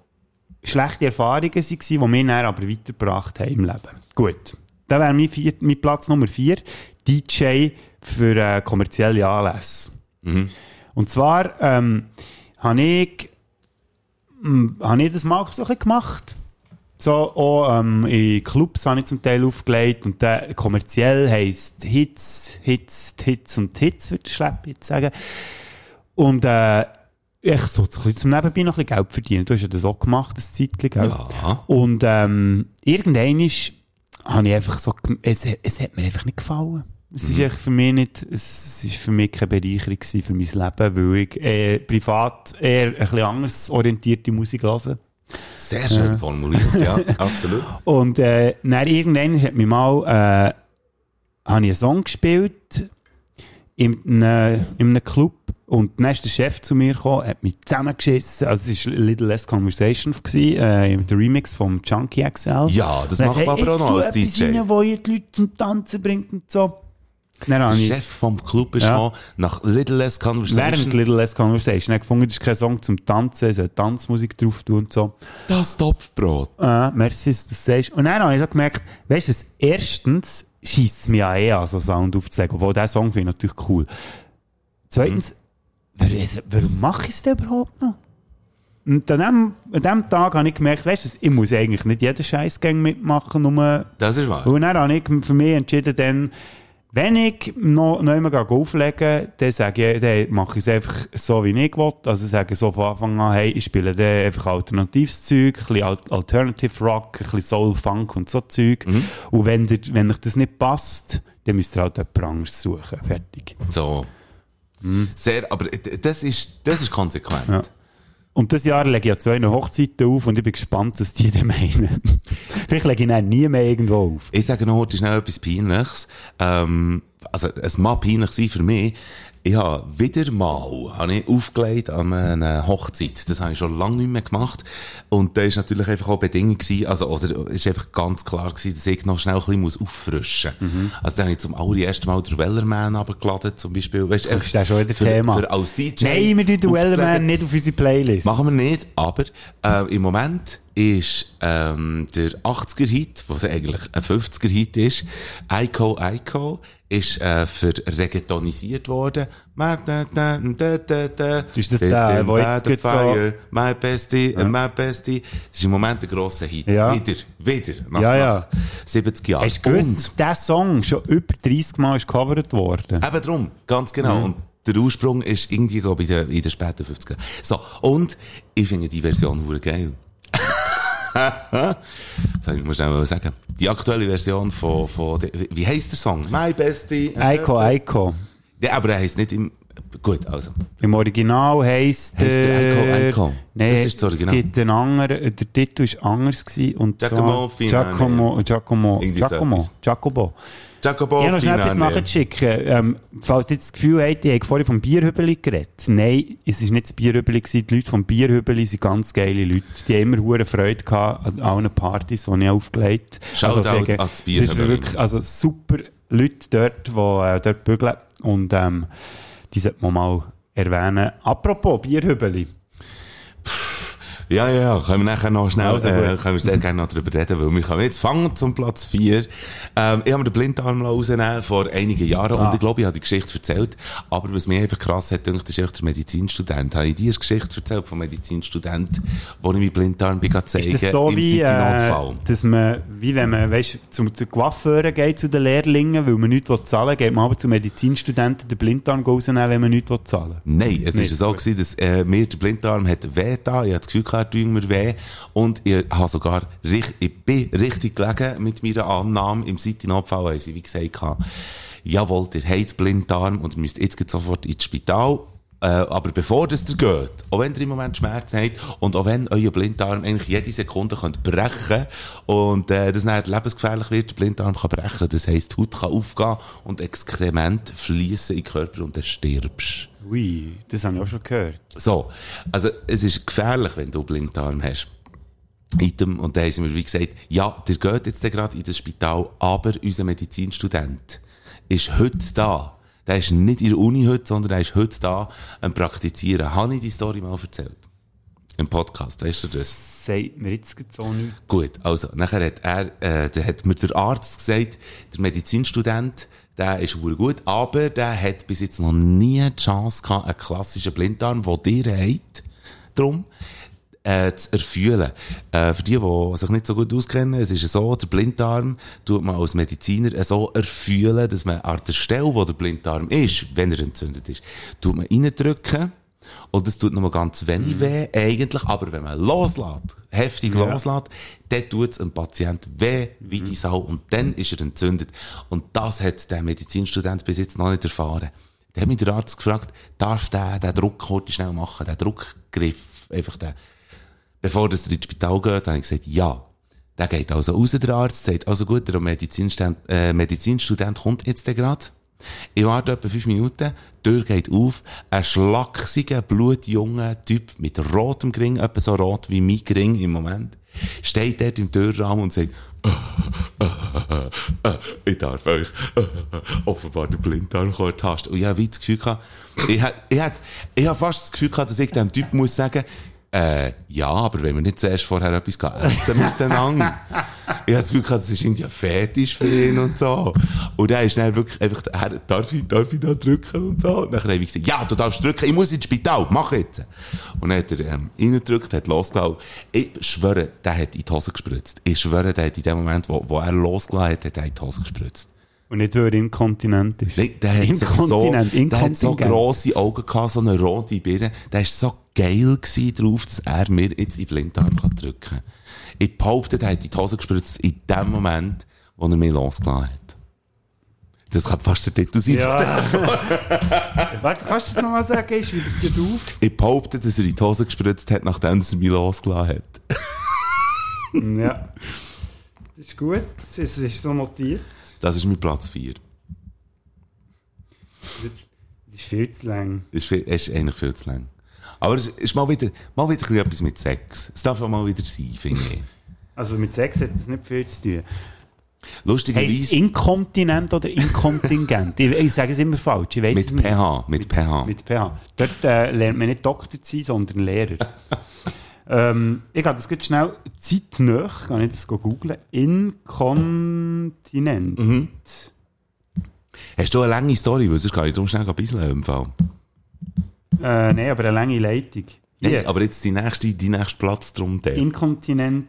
die schlechte Erfahrungen waren, die mich dann aber weitergebracht haben im Leben. Gut. Das wäre mein, vier, mein Platz Nummer 4, DJ für äh, kommerzielle Anlässe. Und zwar ähm, habe ich, mh, habe ich das mal so ein bisschen gemacht. So, auch ähm, in Clubs habe ich zum Teil aufgelegt und der kommerziell heisst Hits, Hits, Hits und Hits, würde ich schlepp jetzt sagen. Und äh, ich so zum Nebenbei noch ein bisschen Geld verdienen. Du hast ja das auch gemacht, das Zeitchen, gell? Ja. Und ähm, irgendwann ist, habe ich einfach so, es, es hat mir einfach nicht gefallen. Es ist echt für mich nicht, es ist für mich keine Bereicherung für mein Leben, weil ich äh, privat eher ein bisschen anders orientierte Musik höre. Sehr schön formuliert, ja, *laughs* absolut. Und äh, dann irgendwann hat mich mal, äh, habe ich einen Song gespielt in einem, in einem Club und dann ist der Chef zu mir gekommen, hat mich zusammengeschissen, also es war Little Less Conversation, gewesen, äh, der Remix vom Junkie XL. Ja, das macht man aber auch noch «Ey, als DJ. Rein, wo ihr die Leute zum Tanzen bringt und so. Dann Der habe ich Chef vom Club ist Ja. gekommen, nach Little Less Conversation. während Little Less Conversation habe gefunden, das ist kein Song zum Tanzen, soll Tanzmusik drauf tun und so. das Topfbrot. Äh, merci, dass du das sagst. Und dann habe ich so gemerkt, weißt du, erstens schießt es mich ja eh an, so Sound aufzulegen, obwohl der Song finde ich natürlich cool. Zweitens, warum, warum mache ich es denn überhaupt noch? Und an dem, an dem Tag habe ich gemerkt, weißt du, ich muss eigentlich nicht jeden Scheißgang mitmachen, nur Das ist wahr. und dann habe ich für mich entschieden, dann, wenn ich noch, noch immer auflegen dann sage ich, dann mache ich es einfach so, wie ich will. Also sage ich so von Anfang an, hey, ich spiele dann einfach alternatives Zeug, ein bisschen Al- Alternative Rock, ein bisschen Soul, Funk und so Zeug. Und wenn, dir, wenn euch das nicht passt, dann müsst ihr halt jemand anderes suchen. Fertig. So. Sehr, aber das ist, das ist konsequent. Ja. Und das Jahr lege ich ja zwei Hochzeiten auf und ich bin gespannt, was die dann meinen. *laughs* Vielleicht lege ich dann nie mehr irgendwo auf. Ich sage noch heute schnell etwas Peinliches. Ähm, also, es mag peinlich sein für mich. Ich habe wieder mal habe ich aufgelegt an einer Hochzeit. Das habe ich schon lange nicht mehr gemacht. Und da ist natürlich einfach auch Bedingung gewesen, also, oder, ist einfach ganz klar gewesen, dass ich noch schnell ein bisschen muss auffrischen muss. Also, da habe ich zum allerersten Mal den Wellerman runtergeladen, zum Beispiel. Weißt, Das ist ja schon wieder für, Thema. Für als DJ. Nein, wir tun den. Wellerman nicht auf unsere Playlist. Machen wir nicht, aber äh, im Moment ist ähm, der 80er-Hit, was eigentlich ein 50er-Hit ist, Ico Ico, ist äh, verreggaetonisiert worden. Du Ist das der, wo jetzt gerade so- Fire, My Bestie, äh, My Bestie. Das ist im Moment ein grosser Hit. Ja. Wieder, wieder. Nach, Ja, ja. nach 70 Jahren. Hast du gewusst, dass dieser Song schon über 30 Mal ist gecovert worden? Eben drum, ganz genau. Und der Ursprung ist irgendwie, glaube ich, in den, späten 50er. So, und ich finde die Version geil. *laughs* *laughs* das ich muss schnell mal sagen. Die aktuelle Version von, von de, wie heisst der Song? My Bestie. Eiko, Eiko. Ja, aber er heisst nicht im, gut, also. Im Original heisst Heisst der Eiko, Eiko? Nein, Das ist das Original. Es gibt einen anderen, der Titel war anders gewesen. Und Giacomo Finale. Giacomo, Giacomo, so Giacomo. Giacomo. Jacobo Ich habe noch schnell etwas Finane. nachzuschicken. Ähm, falls ihr das Gefühl habt, ich habe vorhin vom Bierhübeli geredet. Nein, es war nicht das Bierhübeli. Die Leute vom Bierhübeli sind ganz geile Leute. Die haben immer hohe Freude gehabt an allen Partys, die ich aufgelegt Shoutout sagen, an das Bierhübeli. Das ist wirklich, also super Leute dort, die äh, dort bügeln. Und ähm, die sollte man mal erwähnen. Apropos Bierhübeli. Ja, ja, können wir nachher noch schnell, Also äh, können wir sehr gerne noch darüber reden, weil wir können jetzt fangen zum Platz 4. Ähm, ich habe mir den Blinddarm rausnehmen vor einigen Jahren Ah. und ich glaube, ich habe die Geschichte erzählt, aber was mir einfach krass hat, gedacht, ist echt der Medizinstudent. Habe ich dir eine Geschichte erzählt vom Medizinstudent, wo ich meinen Blinddarm bin zeigen Ist das so im wie, äh, dass man, wie wenn man, weißt, zum, zu Coiffeuren geht, zu den Lehrlingen, weil man nichts zahlen will, geht man aber zu Medizinstudenten den Blinddarm rausnehmen, wenn man nichts zahlen will. Nein, es ist so gewesen, dass äh, mir der Blinddarm hat weh da. Ich hatte das Gefühl, gehabt, er tut mir weh. Und ich habe sogar ich bin richtig gelegen mit meiner Annahme. Im City-Notfall haben sie, wie gesagt, jawohl, der hat Blinddarm und ihr müsst jetzt sofort ins Spital. Äh, aber bevor das ihr geht, auch wenn ihr im Moment Schmerzen habt und auch wenn euer Blinddarm eigentlich jede Sekunde könnt brechen und äh, das dann lebensgefährlich wird, der Blinddarm kann brechen, das heisst, die Haut kann aufgehen und Exkrement fließen in den Körper und dann stirbst. Ui, das habe ich auch schon gehört. So, also es ist gefährlich, wenn du Blinddarm hast. Item, und da haben sie mir wie gesagt, ja, der geht jetzt gerade in das Spital, aber unser Medizinstudent ist heute da. Der ist nicht in der Uni heute, sondern der ist heute da am Praktizieren. Habe ich die Story mal erzählt? Im Podcast, weißt du das? Sagt mir jetzt so nichts. Gut, also, nachher hat er, äh, der hat mir der Arzt gesagt, der Medizinstudent, der ist wohl gut, aber der hat bis jetzt noch nie die Chance gehabt, einen klassischen Blinddarm, den dir habt, drum, äh, zu erfühlen. Äh, für die, die sich nicht so gut auskennen, es ist so, der Blinddarm tut man als Mediziner so erfühlen, dass man an der Stelle, wo der Blinddarm ist, wenn er entzündet ist, tut man reindrücken, und das tut noch mal ganz wenig weh, eigentlich. Aber wenn man loslässt, heftig Ja. loslässt, dann tut es dem Patient weh wie die Sau. Und dann ist er entzündet. Und das hat der Medizinstudent bis jetzt noch nicht erfahren. Dann hat mich der Arzt gefragt, darf der den Druck heute schnell machen, den Druckgriff, einfach den, bevor das ins Spital geht, habe ich gesagt, ja. Der geht also raus, der Arzt, sagt, also gut, der Medizinstudent, äh, Medizinstudent kommt jetzt gerade. Ich warte etwa fünf Minuten, die Tür geht auf, ein schlachsiger, blutjunger Typ mit rotem Gring, etwa so rot wie mein Gring im Moment, steht dort im Türrahmen und sagt, *laughs* ich darf euch *laughs* offenbar den Blinddarm tasten. Und ich habe wie das Gefühl gehabt, ich habe hab, fast das Gefühl gehabt, dass ich dem Typ muss sagen, äh, ja, aber wenn wir nicht zuerst vorher etwas essen miteinander. ich habe das Gefühl gehabt, das ist ein Fetisch für ihn und so. Und er ist dann wirklich einfach, er, darf ich, darf ich da drücken und so? Und dann habe ich gesagt, ja, du darfst drücken, ich muss ins Spital, mach jetzt. Und dann hat er, ähm, reingedrückt, hat losgelassen. Ich schwöre, der hat in die Hose gespritzt. Ich schwöre, der hat in dem Moment, wo, wo er losgelassen hat, hat er in die Hose gespritzt. Und nicht, weil er inkontinent ist. Nein, der hat, sich so, Inkontinent, der hat so grosse Augen gehabt, so eine rote Birne. Der war so geil gewesen drauf, dass er mir jetzt in den Blinddarm kann drücken kann. Ich behaupte, der hat die Hose gespritzt in dem Moment, wo er mich losgelassen hat. Das kann fast der Titel sein. Ja. *laughs* Warte, kannst du das nochmal sagen? Ich schreibe es gerade auf. Ich behaupte, dass er in die Hose gespritzt hat, nachdem er mich losgelassen hat. Ja. Das ist gut. Es ist so notiert. Das ist mein Platz 4. Jetzt- Das ist viel zu lang. Das ist, viel, es ist eigentlich viel zu lang. Aber es ist mal wieder, mal wieder etwas mit Sex. Es darf auch mal wieder sein, finde ich. *laughs* Also mit Sex hat das nicht viel zu tun. Heißt Lustigerweise Inkontinent oder Inkontingent? ich, ich sage es immer falsch. Es mit nicht. pH, mit pH. Mit pH. Dort äh, lernt man nicht Doktor zu sein, sondern Lehrer. *laughs* ähm, ich gehe das ganz schnell zeitnah, kann ich das googeln. Inkontinent. Mhm. Hast du eine lange Story? Weil sonst kann ich darum schnell ein bisschen im Fall. Äh, Nein, aber eine lange Leitung. Nein, aber jetzt die nächste, die nächste Platz drum der. Inkontinent,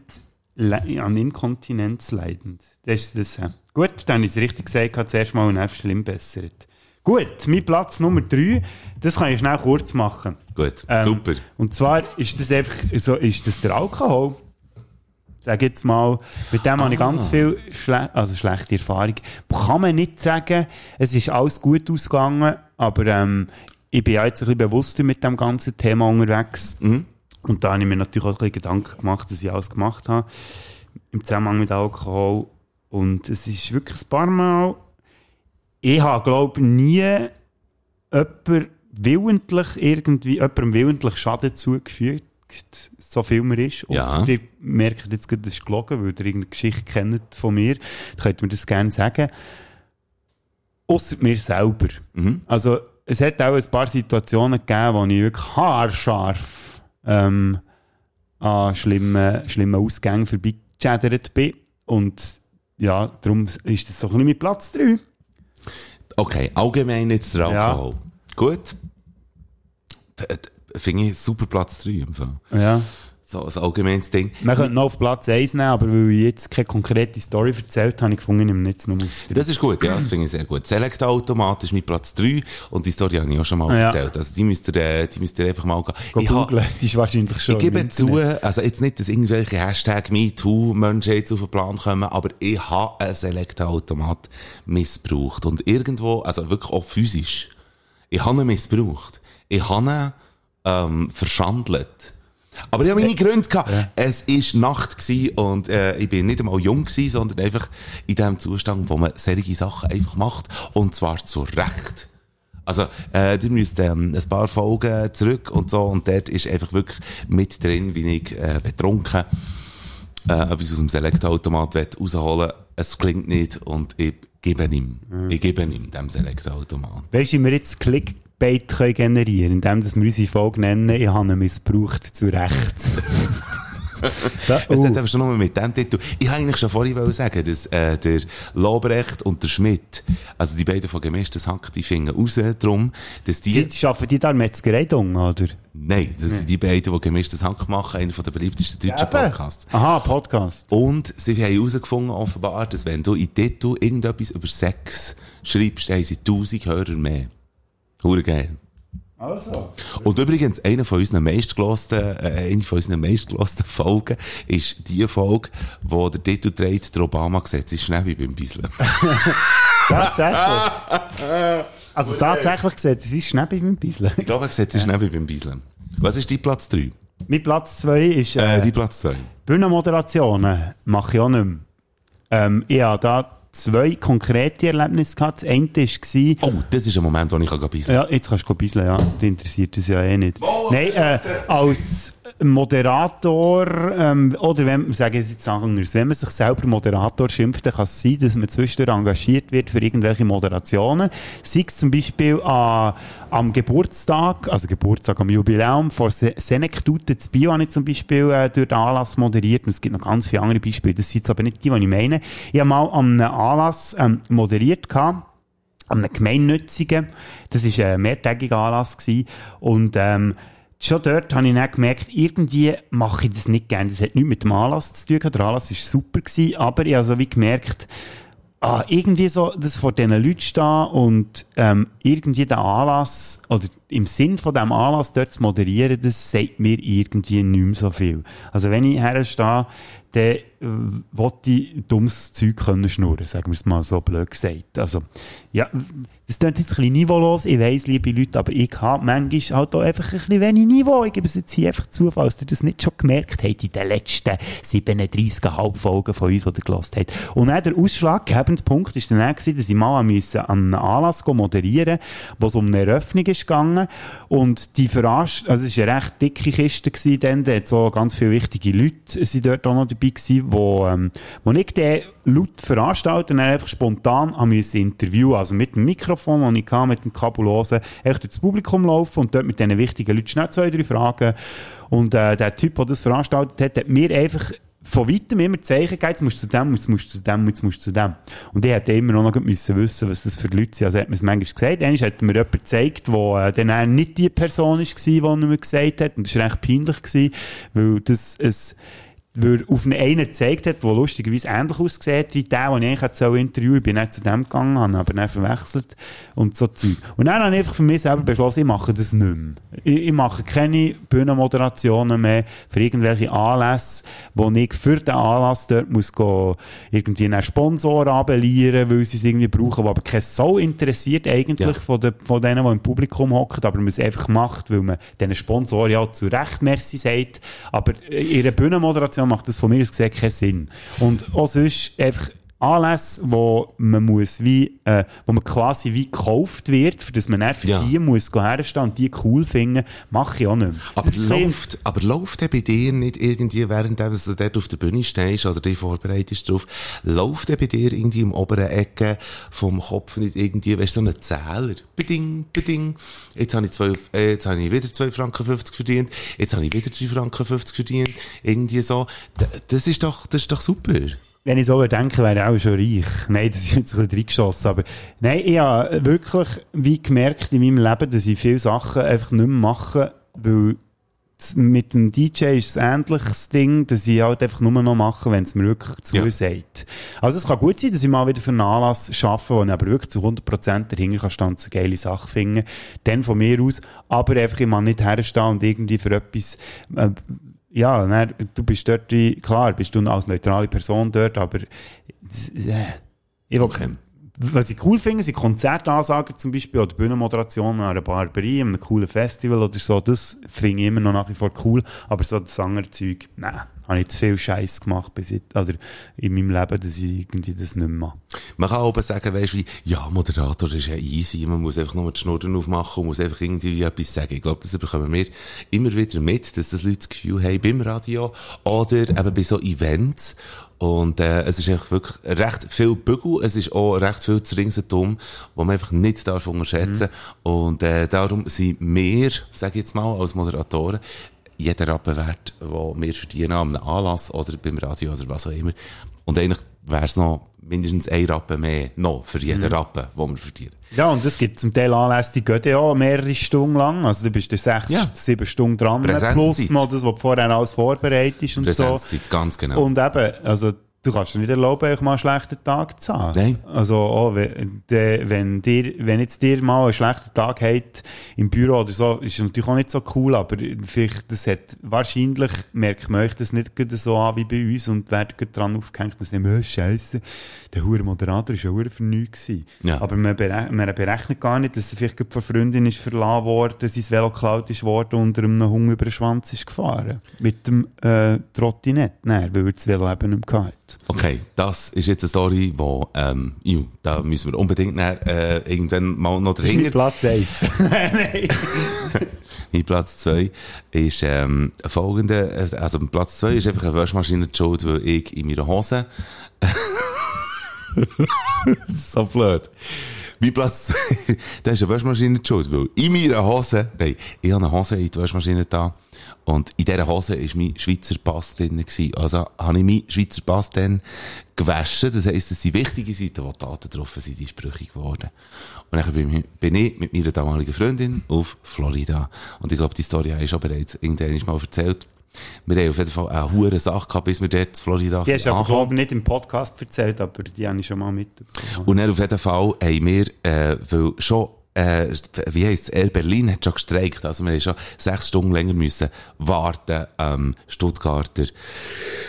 an Inkontinenz leidend. Das ist das. äh. Gut, dann ich es richtig gesagt, hat zuerst mal und dann schlimm bessert. Gut, mein Platz Nummer 3, das kann ich schnell kurz machen. Gut, Ähm, super. Und zwar ist das einfach so, ist das der Alkohol. Sag jetzt mal, mit dem habe ich Ah. ganz viel schle also schlechte Erfahrung. Kann man nicht sagen, es ist alles gut ausgegangen, aber ähm, ich bin ja jetzt ein bisschen bewusster mit dem ganzen Thema unterwegs. Mhm. Und da habe ich mir natürlich auch ein bisschen Gedanken gemacht, dass ich alles gemacht habe im Zusammenhang mit Alkohol. Und es ist wirklich ein paar Mal. Ich habe, glaube nie jemand willentlich irgendwie, jemandem willentlich Schaden zugefügt, so viel mir ist. Ja. Ausser ihr merkt jetzt gerade, das ist gelogen, weil ihr irgendeine Geschichte kennt von mir. Dann könnt ihr mir das gerne sagen. Ausser mir selber. Mhm. Also, es hat auch ein paar Situationen gegeben, wo ich wirklich haarscharf ähm, an schlimmen, schlimmen Ausgängen vorbeigeschädert bin. Und ja, darum ist das so ein bisschen mein Platz 3. Okay, allgemein jetzt der Ja. Alkohol. Gut. D- d- Finde ich super Platz 3 im Fall. Ja. So ein allgemeines Ding. Man könnte noch auf Platz 1 nehmen, aber weil ich jetzt keine konkrete Story erzählt habe, ich gefunden, ich nehme jetzt noch aus. Das ist gut, ja, das finde ich sehr gut. Select Automat ist mein Platz 3 und die Story habe ich auch schon mal Ja. erzählt. Also die müsst ihr, äh, die müsst ihr einfach mal gehen. Go Ich googlen, die ist wahrscheinlich schon Ich gebe zu, also jetzt nicht, dass irgendwelche Hashtag MeToo-Menschen jetzt auf den Plan kommen, aber ich habe einen Select-Automat missbraucht. Und irgendwo, also wirklich auch physisch, ich habe ihn missbraucht. Ich habe ihn ähm, verschandelt. Aber ich habe meine Gründe gehabt. Es war Nacht und äh, ich bin nicht einmal jung gewesen, sondern einfach in dem Zustand, wo man solche Sachen einfach macht. Und zwar zu Recht. Also, äh, ihr müsst ähm, ein paar Folgen zurück und so, und dort ist einfach wirklich mit drin, wie ich äh, betrunken äh, etwas aus dem Select-Automat rausholen Es klingt nicht und ich gebe ihm. Ich gebe ihm dem Select-Automat. Weißt du, wie wir jetzt Clickbait können generieren indem dass wir unsere Folge nennen, ich habe ihn missbraucht zu Recht. *laughs* da, Es oh, hat aber schon nur mit dem Titel. Ich wollte eigentlich schon vorhin sagen, dass äh, der Lobrecht und der Schmidt, also die beiden von gemischtes Hack, die finden raus drum, dass die... Sie schaffen die da Metzgerei dung, oder? Nein, das sind die beiden, die gemischtes Hack machen, einer der beliebtesten deutschen Podcasts. Aha, Podcast. Und sie haben herausgefunden, offenbar, dass wenn du in Titel irgendetwas über Sex schreibst, haben sie 1000 Hörer mehr. Hure geil. Also. Und übrigens, eine von unseren meistgelosten, äh, eine von unseren meistgelosten Folgen ist die Folge, wo der Titel trägt, der Obama-Gesetz ist schnell wie beim Bisseln. *laughs* Tatsächlich. Also tatsächlich gesagt, es ist Schnäppi beim Bisseln. Ich glaube, Gesetz ist schnell beim Bisseln. Was ist dein Platz 3? Mein Platz 2 ist Äh, äh, dein Platz 2. Bühnenmoderationen. Mache ich auch nicht mehr. Ähm, habe da zwei konkrete Erlebnisse gehabt. Das eine war, Oh, das ist ein Moment, wo ich kann bisseln Ja, jetzt kannst du bisseln, ja. Die interessiert das ja eh nicht. Nein, äh, als, Moderator, ähm, oder wenn, sagen Sie jetzt anders, wenn man sich selber Moderator schimpft, dann kann es sein, dass man zwischendurch engagiert wird für irgendwelche Moderationen. Sei es zum Beispiel an, am Geburtstag, also Geburtstag am Jubiläum Se Senektute zu Bio habe ich zum Beispiel äh, durch den Anlass moderiert und es gibt noch ganz viele andere Beispiele, das sind jetzt aber nicht die, die ich meine. Ich habe mal an einem Anlass ähm, moderiert gehabt, an einem gemeinnützigen. Das war ein mehrtägiger Anlass gewesen. und ähm, schon dort habe ich dann gemerkt, irgendwie mache ich das nicht gerne. Das hat nichts mit dem Anlass zu tun. Der Anlass war super gewesen, aber ich habe so wie gemerkt, ah, irgendwie so, das vor diesen Leuten stehen und ähm, irgendwie den Anlass, oder im Sinn von diesem Anlass dort zu moderieren, das sagt mir irgendwie nicht mehr so viel. Also wenn ich herstehe, dann wollte ich dummes Zeug können schnurren, sagen wir es mal so blöd gesagt. Also, ja, das klingt jetzt ein bisschen niveaulos, ich weiss, liebe Leute, aber ich habe manchmal halt auch einfach ein bisschen wenig Niveau. Ich gebe es jetzt hier einfach zu, falls ihr das nicht schon gemerkt habt in den letzten 37,5 Folgen von uns, die ihr gehört habt. Und dann der ausschlaggebende Punkt war dann auch, gewesen, dass ich mal musste an einem Anlass moderieren wo es um eine Eröffnung gegangen. Und die Veranst also es war eine recht dicke Kiste gewesen, dann, da hat so ganz viele wichtige Leute sind dort auch noch dabei gewesen, wo, ähm, wo ich den laut veranstalten und einfach spontan wir interviewen, also mit dem Mikrofon, das ich hatte, mit dem Kabulosen, echt durchs Publikum laufen und dort mit diesen wichtigen Leuten schnell zwei, drei Fragen. Und äh, der Typ, der das veranstaltet hat, hat mir einfach von weitem immer Zeichen gegeben, jetzt musst du zu dem, jetzt musst du zu dem, jetzt musst du zu dem. Und ich hätte immer noch müssen wissen, was das für Leute sind. Also hat man es manchmal gesagt. Einmal hat mir jemand gezeigt, wo äh, dann nicht die Person war, die er mir gesagt hat. Und das war recht peinlich, gewesen, weil das ein weil auf einen, einen gezeigt hat, der lustigerweise ähnlich aussieht wie der, den ich eigentlich interviewen Ich bin nicht zu dem gegangen, habe aber dann verwechselt und so Zeug. Und dann habe ich einfach für mich selber beschlossen, ich mache das nicht mehr. Ich, ich mache keine Bühnenmoderationen mehr für irgendwelche Anlässe, wo ich für den Anlass dort muss gehen, irgendwie einen Sponsor abellieren, weil sie es irgendwie brauchen, der aber kein so interessiert eigentlich Ja. von, den, von denen, die im Publikum hocken, aber man es einfach macht, weil man diesen Sponsor ja zu Recht Merci sagt. Aber ihre Bühnenmoderation macht das von mir aus gesehen keinen Sinn. Und auch sonst einfach Anlässe, wo man muss wie, äh, wo man quasi wie gekauft wird, für das man dann für Ja. die muss herstehen und die cool finden, mache ich auch nicht mehr. Aber Das ist ein läuft, aber läuft der bei dir nicht irgendwie, während du dort auf der Bühne stehst oder dich vorbereitest drauf, läuft der bei dir irgendwie im oberen Ecke vom Kopf nicht irgendwie, weißt du, so ein Zähler? Beding, beding. Jetzt habe ich zwei, äh, jetzt habe ich wieder 2 Franken 50 verdient. Jetzt habe ich wieder 3 Franken 50 verdient. Irgendwie so. D- Das ist doch, das ist doch super. Wenn ich so denke, wäre ich auch schon reich. *laughs* Nein, das ist jetzt ein bisschen reingeschossen. Aber nein, ich habe wirklich wie gemerkt in meinem Leben, dass ich viele Sachen einfach nicht mehr mache, weil mit dem DJ ist es ähnliches Ding, dass ich halt einfach nur noch mache, wenn es mir wirklich zusagt. Also es kann gut sein, dass ich mal wieder für einen Anlass arbeite, wo ich aber wirklich zu 100% dahinter kann stehen eine geile Sache finden. Dann von mir aus. Aber einfach, ich mag nicht herstehen und irgendwie für etwas, äh, ja, dann, du bist dort, klar, bist du als neutrale Person dort, aber äh, ich will, Okay. was ich cool finde, sind Konzertansagen zum Beispiel oder Bühnenmoderationen an einer Barberie, an einem coolen Festival oder so, das finde ich immer noch nach wie vor cool, aber so das andere Zeug, nein, habe ich zu viel Scheiß gemacht bis jetzt, oder in meinem Leben, dass ich irgendwie das nicht mehr mache. Man kann aber sagen, weißt du, wie, ja, Moderator ist ja easy, man muss einfach nur die Schnurren aufmachen und muss einfach irgendwie etwas sagen. Ich glaube, das bekommen wir immer wieder mit, dass das Leute das Gefühl haben, beim Radio oder eben bei so Events. Und äh, es ist einfach wirklich recht viel Bügel, es ist auch recht viel zu ringsherum, wo man einfach nicht darf unterschätzen Und äh, darum sind wir, sage ich jetzt mal, als Moderatoren, jeder Rappen wert, den wir verdienen einem Anlass oder beim Radio oder was auch immer. Und eigentlich wäre es noch mindestens ein Rappen mehr noch für jeden Mhm. Rappen, den wir verdienen. Ja, und es gibt zum Teil Anlässe, die gehen ja mehrere Stunden lang, also du bist da sechs, Ja. sieben Stunden dran, plus noch das, was vorher alles vorbereitest und so. Ganz genau. Und eben, also, du kannst dir nicht erlauben, euch mal einen schlechten Tag zu haben. Nein. Also, auch, wenn, de, wenn dir, wenn jetzt dir mal einen schlechten Tag habt im Büro oder so, ist natürlich auch nicht so cool, aber vielleicht, das hat, wahrscheinlich merkt man euch das nicht so an wie bei uns und gerade dran aufgehängt und sagen, oh, Scheiße, der hure Moderator war ja hure für nichts. Ja. Aber man, berechnet, man berechnet gar nicht, dass er vielleicht von Freundin ist verlassen worden, sein Velo geklaut ist worden und einem Hund über den Schwanz ist gefahren. Mit dem, äh, Trottinett, nein, weil er das Velo eben nicht mehr hatte. Okay, das ist jetzt eine Story, wo, ähm, ju, da müssen wir unbedingt nachher, äh, irgendwann mal noch Das ist mein dahinter. Platz 1. Nein. *laughs* *laughs* Mein Platz 2 ist ähm, folgende, also Platz 2 ist einfach eine Waschmaschine schuld, weil ich in meiner Hose *laughs* so blöd. Mein Platz *laughs* 2, da ist eine Waschmaschine schuld, weil in meiner Hose, nein, ich habe eine Hose in die Waschmaschine da und in dieser Hose war mein Schweizer Pass drin. Gewesen. Also habe ich meinen Schweizer Pass dann gewaschen. Das heisst, das sind wichtige Seiten, wo die Daten drauf sind, die ist brüchig geworden. Und dann bin ich mit meiner damaligen Freundin auf Florida. Und ich glaube, die Story habe ich schon bereits irgendwann mal erzählt. Wir haben auf jeden Fall eine hohe Sache gehabt, bis wir dort in Florida Die hast du aber, glaube ich, nicht im Podcast erzählt, aber die habe ich schon mal mitbekommen. Und dann auf jeden Fall haben wir, äh, weil schon, äh, wie heisst es, Berlin hat schon gestreikt, also wir haben schon sechs Stunden länger müssen warten am Stuttgarter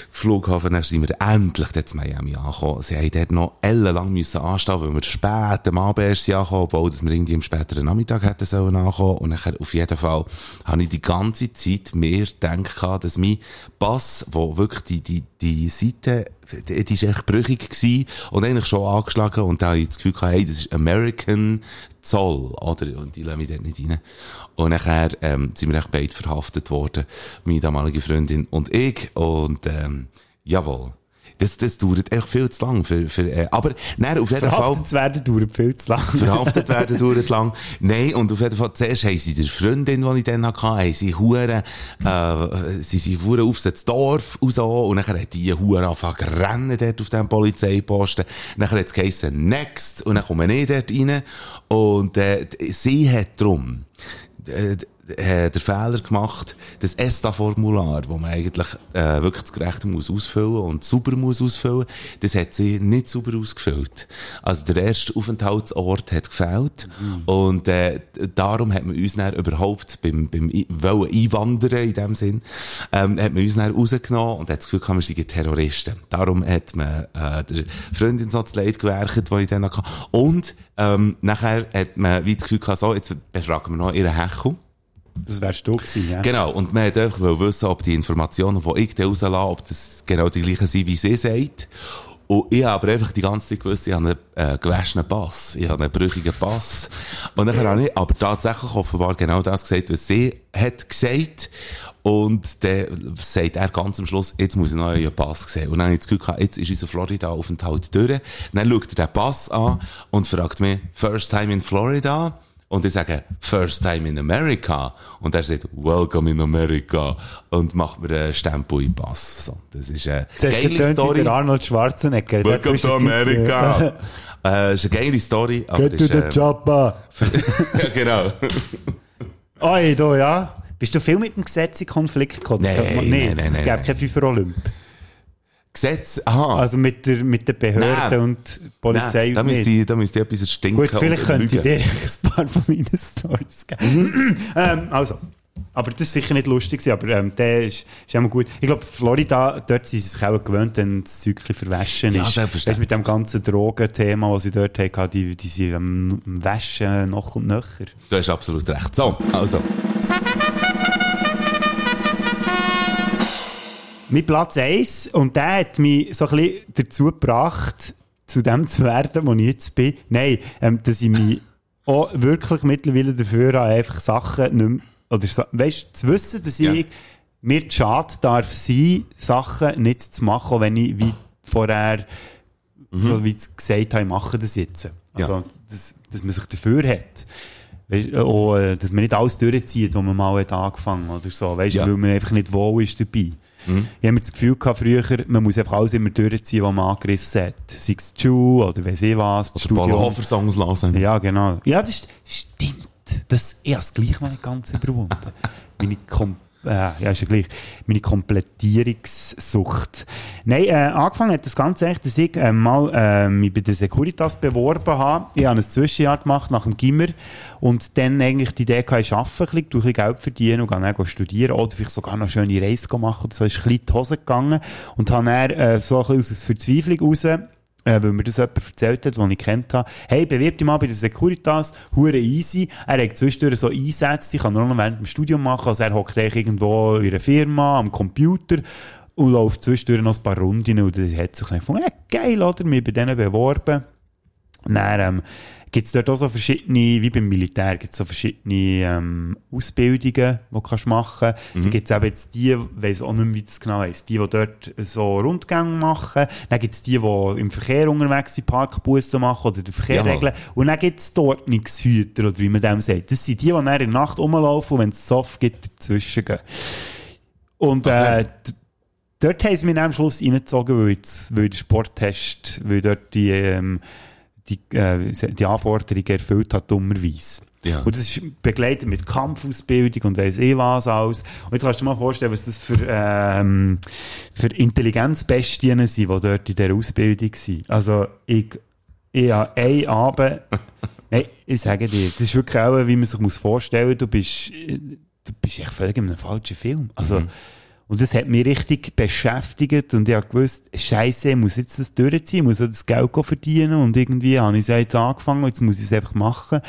Flughafen, dann sind wir endlich dort in Miami angekommen. Sie haben dort noch ellenlang müssen anstehen, weil wir spät am Abend erst angekommen, obwohl dass wir irgendwie am späteren Nachmittag hätten sollen ankommen. Und nachher auf jeden Fall habe ich die ganze Zeit mehr gedacht, dass mein Pass, wo wirklich die, die, die Seite, die, ist echt brüchig gewesen und eigentlich schon angeschlagen und da habe ich das Gefühl gehabt, hey, das ist American Zoll, oder? Und die lassen mich dort nicht rein. Und nachher, ähm, sind wir echt beide verhaftet worden, meine damalige Freundin und ich und, ähm, jawohl. Das, das dauert echt viel zu lang für, für, äh, aber, nein, auf jeden Fall. Verhaftet zu werden dauert viel zu lang. verhaftet werden dauert lang. Nein, und auf jeden Fall, zuerst haben sie der Freundin, die ich dann hatte, haben sie Huren, äh, sie sind Huren aufs das Dorf und so, und dann hat die Huren angefangen rennen dort auf diesem Polizeiposten. Dann hat es geheißen, next, und dann kommen wir dort rein, und, äh, sie hat drum, äh, äh, der Fehler gemacht, das ESTA-Formular, wo man eigentlich äh, wirklich das Gerechte muss ausfüllen und sauber muss ausfüllen, das hat sie nicht sauber ausgefüllt. Also der erste Aufenthaltsort hat gefehlt und äh, darum hat man uns dann überhaupt beim, beim wollen einwandern in dem Sinn, ähm, hat man uns dann rausgenommen und hat das Gefühl, gehabt, wir seien Terroristen. Darum hat man äh, der Freundin so das Leid gewerkt, die ich dann hatte. Und ähm, nachher hat man wie das Gefühl gehabt, so, jetzt befragen wir noch ihren Hechel. Das wärst du gewesen, ja. Genau, und man wollte einfach wissen, ob die Informationen, die ich da rauslasse, ob das genau die gleichen sind, wie sie sagt. Und ich habe aber einfach die ganze Zeit gewusst, ich habe einen äh, gewaschenen Pass. Ich habe einen brüchigen Pass. Und dann habe ich aber tatsächlich offenbar genau das gesagt, was sie hat gesagt. Und dann sagt er ganz am Schluss, jetzt muss ich noch einen Pass sehen. Und dann habe ich das Gefühl gehabt, jetzt ist unser Florida-Aufenthalt durch. Dann schaut er den Pass an und fragt mich, first time in Florida? Und ich sage, first time in America. Und er sagt, welcome in America. Und macht mir einen Stempel im Pass. So, das ist eine Das geile Story. der Arnold Schwarzenegger. Welcome to America. *laughs* äh, ist eine geile Story. Aber Get to ist, the äh, *laughs* genau. *laughs* Oi, da, ja. Bist du viel mit dem Gesetz in Konflikt gekommen? Nein, nein, nein, Es gäbe nein. kein FIFA-Olymp. Gesetz, aha. Also mit, der, mit den Behörden Nein. und Polizei Nein, da nicht. müsste ich, da müsste ich etwas erstinken. Gut, vielleicht könnte ich dir ein paar von meinen Stories geben. *clears throat* ähm, also, aber das ist sicher nicht lustig, aber ähm, der ist, ist immer gut. Ich glaube, Florida, dort sind sie sich auch gewöhnt, wenn das Zeug verwaschen Ja, ist. selbstverständlich. Weißt, mit dem ganzen Drogenthema, das sie dort hatten, die, die sind am Waschen noch und nöcher. Du hast absolut recht. So, also. Mein Platz 1, und der hat mich so ein bisschen dazu gebracht, zu dem zu werden, wo ich jetzt bin. Nein, ähm, dass ich mich *laughs* auch wirklich mittlerweile dafür habe, einfach Sachen nicht mehr, oder so, weißt, zu wissen, dass Ja. ich mir zu schade darf sein, Sachen nicht zu machen, auch wenn ich wie vorher so wie ich gesagt habe, ich mache das jetzt. Also, dass, dass man sich dafür hat. Weißt, auch, äh, dass man nicht alles durchzieht, was man mal hat angefangen oder so. Weißt, Ja. weil man einfach nicht wohl ist dabei. Ich habe mir das Gefühl gehabt, früher, man muss einfach alles immer durchziehen, was man angerissen hat. Sei es die Schule oder weiss ich was, Oder Paul Studium. Hofer Songs hören. Ja, genau. Ja, das ist- stimmt. Das, ich habe es gleich mal nicht ganz überwunden. *laughs* Meine ja, ist ja gleich. Meine Komplettierungssucht. Nein, äh, angefangen hat das Ganze echt, dass ich äh, mal äh, mich bei der Securitas beworben habe. Ich habe ein Zwischenjahr gemacht nach dem Gimmer und dann eigentlich die Idee gehabt, ich arbeite ein bisschen, ein bisschen Geld verdienen und dann studieren oder vielleicht sogar noch schöne Reise machen. So ist ein bisschen die Hose gegangen und habe dann äh, so ein bisschen aus Verzweiflung raus äh, weil mir das jemand erzählt hat, den ich kennt habe. Hey, bewirb dich mal bei der Securitas, hure easy. Er hat zwischendurch so Einsätze, die kann er noch während dem Studium machen. Also er hockt irgendwo in einer Firma am Computer und läuft zwischendurch noch ein paar Runden und dann hat sich gedacht, hey, geil, oder? Mich bei denen beworben. Dann, ähm, gibt es dort auch so verschiedene, wie beim Militär, gibt es so verschiedene ähm, Ausbildungen, die du kannst machen kannst. Mhm. Da gibt es eben jetzt die, ich weiss auch nicht mehr, wie das genau heisst, die, die dort so Rundgänge machen. Dann gibt es die, die im Verkehr unterwegs sind, Parkbussen machen oder den Verkehr Jawohl. regeln. Und dann gibt es die Ordnungshüter, oder wie man dem sagt. Das sind die, die dann in der Nacht rumlaufen und wenn es Soft gibt, dazwischen gehen. Und äh, d- dort haben sie mich am Schluss reingezogen, weil, weil der Sporttest, weil dort die, ähm, die, äh, die Anforderungen erfüllt hat, dummerweise. Ja. Und das ist begleitet mit Kampfausbildung und weiss eh was alles. Und jetzt kannst du dir mal vorstellen, was das für, ähm, für Intelligenzbestien sind, die dort in dieser Ausbildung sind. Also, ich, ich habe einen Abend, *laughs* nein, ich sage dir, das ist wirklich auch, wie man sich muss vorstellen du bist, du bist echt völlig in einem falschen Film. Also, und das hat mich richtig beschäftigt und ich habe gewusst, Scheiße, ich muss jetzt das durchziehen, ich muss das Geld verdienen und irgendwie habe ich es ja jetzt angefangen, jetzt muss ich es einfach machen.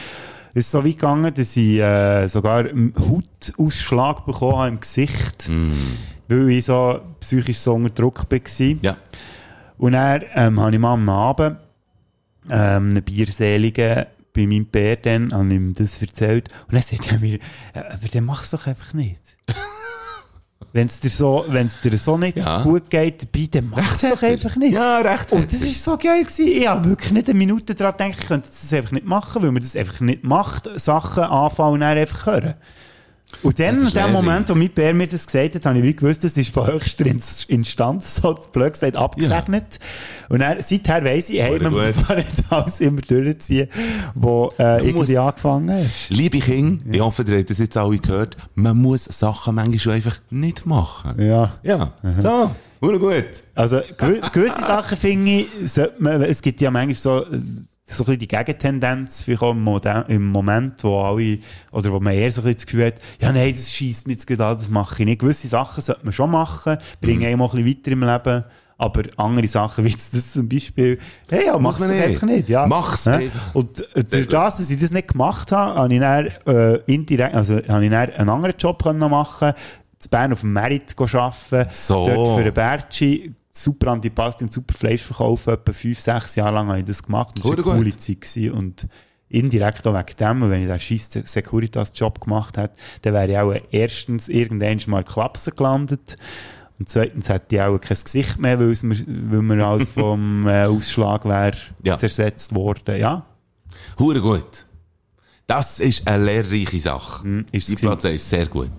Es ist so weit gegangen, dass ich äh, sogar einen Hautausschlag bekommen habe im Gesicht, weil ich so psychisch so unter Druck war. Ja. Und dann ähm, habe ich mal am Abend ähm, einen Bierseligen bei meinem Bär dann, habe ihm das erzählt. Und dann sagt er mir, äh, aber dann mach's doch einfach nicht. *laughs* Wenn es dir so, wenn's dir so nicht Ja. gut geht dabei, dann mach's doch einfach nicht. Ja, recht. Und das ist so geil gewesen. Ich habe wirklich nicht eine Minute daran gedacht, ich könnte das einfach nicht machen, weil man das einfach nicht macht, Sachen anfangen und dann einfach hören. Und dann, in dem. Moment, wo mein Bär mir das gesagt hat, habe ich wie gewusst, das ist von höchster Ins- Instanz, so blöd gesagt, abgesegnet. Und dann, seither weiss ich, hey, man muss einfach nicht alles immer durchziehen, wo äh, irgendwie angefangen ist. Liebe Kinder, ich hoffe, ihr habt das jetzt alle gehört, man muss Sachen manchmal schon einfach nicht machen. Ja. Ja. So. Nur gut. Also, gew gewisse Sachen finde ich, man, es gibt ja manchmal so, so ein die Gegentendenz, im, Moment, wo alle, oder wo man eher so ein das Gefühl hat, ja, nein, das schießt mir jetzt gerade an, das mache ich nicht. Gewisse Sachen sollte man schon machen, bringen einem auch ein bisschen weiter im Leben, aber andere Sachen, *laughs* wie das zum Beispiel, hey, ja, mach's doch nicht. einfach nicht, ja. Mach's Ja? Und äh, durch das, dass ich das nicht gemacht habe, habe ich dann, äh, indirekt, also, habe ich dann einen anderen Job können machen, zu Bern auf dem Merit arbeiten, So. dort für einen Bertschi, super Antipasti und super Fleisch verkaufen, etwa fünf, sechs Jahre lang habe ich das gemacht. Das war eine coole. Zeit gewesen. und indirekt auch wegen dem, und wenn ich den scheiß Securitas-Job gemacht hätte, dann wäre ich auch erstens irgendwann mal Klapsen gelandet und zweitens hätte ich auch kein Gesicht mehr, weil, es mir, weil mir alles *laughs* vom äh, Ausschlag wäre Ja. zersetzt worden. Ja, Hure gut. Das ist eine lehrreiche Sache. Ist Die es Platz 1, sehr gut.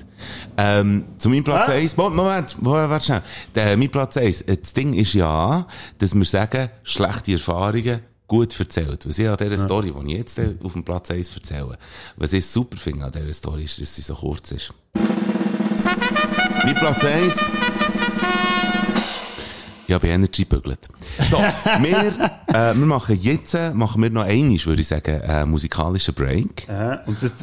Ähm, zu meinem Platz Ah. 1, Moment, Moment, warte schnell. Der, mein Platz 1, äh, das Ding ist ja, dass wir sagen, schlechte Erfahrungen gut erzählt. Was ich an dieser Story, die ich jetzt äh, auf dem Platz 1 erzähle, was ich super finde an dieser Story, ist, dass sie so kurz ist. Mein Platz 1. Ich habe Energy gebügelt. So, *laughs* wir, äh, wir machen jetzt, äh, machen wir noch einmal, würde ich sagen, einen musikalischen Break. äh, und das,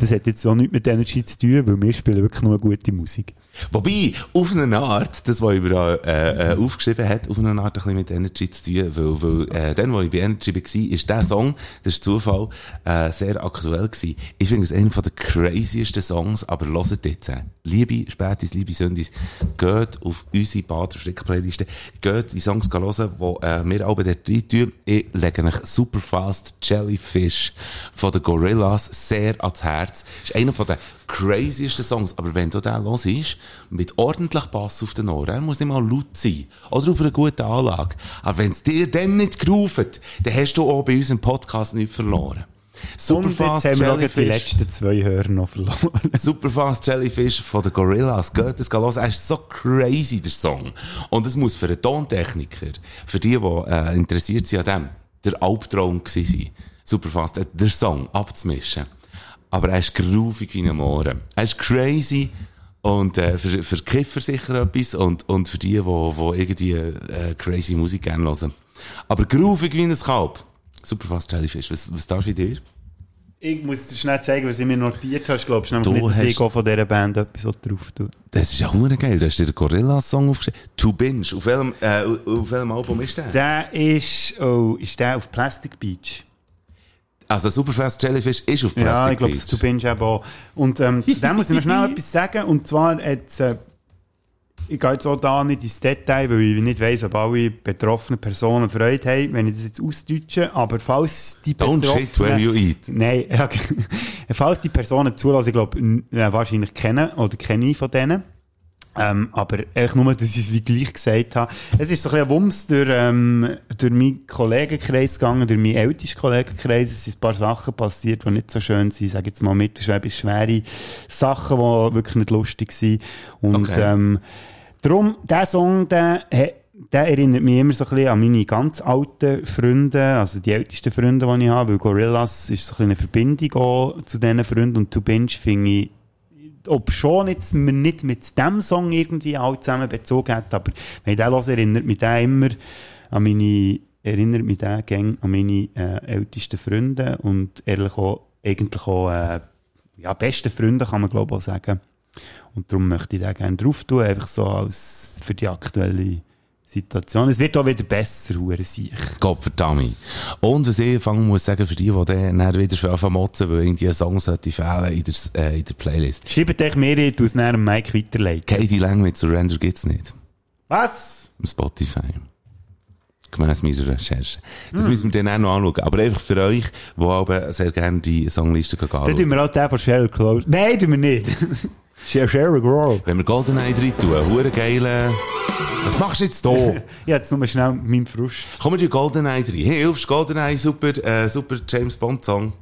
das hat jetzt auch nichts mit Energy zu tun, weil wir spielen wirklich nur gute Musik. Wobei, auf eine Art, das, was ich mir äh, äh, aufgeschrieben hat, auf eine Art ein bisschen mit Energy zu tun, weil, weil äh, dann, wo ich bei Energy war, ist der Song, das ist Zufall, äh, sehr aktuell gewesen. Ich finde es einer der craziesten Songs, aber hört jetzt, liebe Spätis, liebe Sündis, geht auf unsere Bader-Frick-Playliste, geht die Songs hören, die äh, wir alle dort rein tun. Ich lege euch Superfast Jellyfish von den Gorillas sehr ans Herz. Ist einer von den craziesten Songs, aber wenn du den hörst, mit ordentlich Bass auf den Ohren, er muss nicht mal laut sein, oder auf einer guten Anlage, aber wenn es dir dann nicht gerufen, dann hast du auch bei uns im Podcast nichts verloren. Und jetzt Superfast haben wir die Jellyfish. letzten zwei Hörer noch verloren. *laughs* Superfast Jellyfish von den Gorillas. Geht das hören. Er ist so crazy, der Song. Und es muss für einen Tontechniker, für die, die äh, interessiert sind an dem, der Albtraum gewesen sein. Superfast, äh, der Song abzumischen. Aber er ist groovig wie ein Mohren. Er ist crazy. Und äh, für, für Kiffer sicher etwas und, und für die, die, die irgendwie äh, crazy Musik gerne hören. Aber groovig wie ein Kalb. Superfast Jellyfish. Was, was darf ich dir? Ich muss dir schnell zeigen, was ich mir notiert habe. Glaube, es ist nämlich Du nicht, dass hast- ich auch von dieser Band etwas drauf tue. Das ist ja hure geil. Du hast dir den Gorillaz-Song aufgeschrieben. To Binge. Auf welchem, äh, auf welchem Album ist der? Der ist, oh, ist der auf Plastic Beach? Also Superfast Jellyfish ist auf Plastic ja, ich glaube, das du bist eben auch. Und ähm, zu dem muss ich noch schnell *laughs* etwas sagen. Und zwar hat äh, ich gehe jetzt auch da nicht ins Detail, weil ich nicht weiss, ob alle betroffenen Personen Freude haben, wenn ich das jetzt ausdeutsche. Aber falls die Don't shit where you eat. Nein, *laughs* ja, falls die Personen zulassen, ich glaube, ja, wahrscheinlich kennen oder kenne ich von denen. Ähm, aber echt nur, dass ich es wie gleich gesagt habe. Es ist so ein bisschen ein Wumms durch, ähm, durch meinen Kollegenkreis gegangen, durch meinen ältesten Kollegenkreis. Es sind ein paar Sachen passiert, die nicht so schön sind. Ich sage jetzt mal mittelschwer schwere Sachen, die wirklich nicht lustig sind. Und Okay. ähm, darum, der Song, der, der erinnert mich immer so ein bisschen an meine ganz alten Freunde, also die ältesten Freunde, die ich habe, weil Gorillaz ist so ein bisschen eine Verbindung auch zu diesen Freunden und To Binge finde ich ob schon jetzt man nicht mit dem Song irgendwie alle zusammen bezogen hat, aber wenn ich den höre, erinnert mich der immer an meine, erinnert mich der gang an meine äh, ältesten Freunde und ehrlich auch, eigentlich auch, äh, ja, beste Freunde kann man glaube ich auch sagen. Und darum möchte ich den gerne drauf tun, einfach so als für die aktuelle Situation. Es wird auch wieder besser, hure sich. Gott verdammt. Und was ich fangen muss sagen, für die, die dann wieder schon anfangen motzen, weil irgendwie ein Song sollte fehlen in der, äh, in der Playlist. Schreibt euch mehr, ich tue es dem Mike weiterleiten. Katie Lang mit Surrender gibt's nicht. Was? Im Spotify. Gemäss meiner Recherche. Das müssen wir dann auch noch anschauen. Aber einfach für euch, die aber sehr gerne die Songliste gehen Dann anschauen. tun wir auch den von Sheryl Close. Nein, tun wir nicht. *laughs* Sheryl Sheryl Crow. Wenn wir GoldenEye drin tun, hure geile... Was machst du jetzt da? *laughs* Ja, jetzt nur schnell meinen Frust. Komm, wir tun GoldenEye drin. Hilfst, GoldenEye, super, äh, super James Bond Song.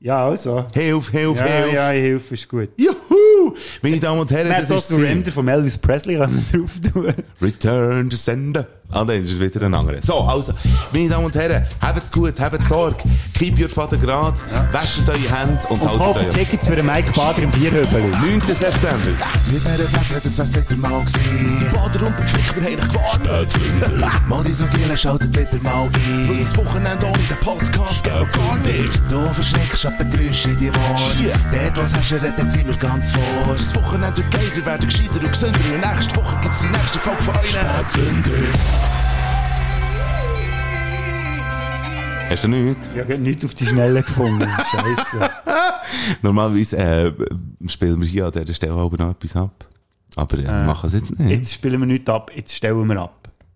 Ja, also. Hilf, hilf, Ja, hilf. ja, helfe, ist gut. Juhu! Meine Damen und Herren, Man das hat ist auch Surrender von Elvis Presley man drauf *laughs* tun. Return to Sender. Ah, nein, das ist wieder ein anderer. So, also, meine Damen und Herren, habt's gut, habt Sorge, keep your Vater grad, wäscht eure Hände und, Und haltet euch. Tickets für den Mike Bader im Bierhöbeli. 9. September. Mit dieser Fette, das wär's wieder mal gewesen. Bader und der Pflicht, wir haben dich gewarnt. Mal die so Giele, schaltet wieder mal ein. Weil das Wochenende ohne den Podcast geht gar nicht. Du verschreckst ab den Geräuschen in die Ohren. Dort, was hast du, redet sind wir ganz vor. Das Wochenende wird geiler, werden gescheiter und gesünder. Und nächste Woche gibt's die nächste Folge von euch. Spätzünder. Hast du nichts? Ich habe nichts auf die Schnelle gefunden. *laughs* Scheiße. Normalerweise äh, spielen wir hier an dieser Stelle aber noch etwas ab. Aber äh, machen es jetzt nicht. Jetzt spielen wir nichts ab, jetzt stellen wir ab.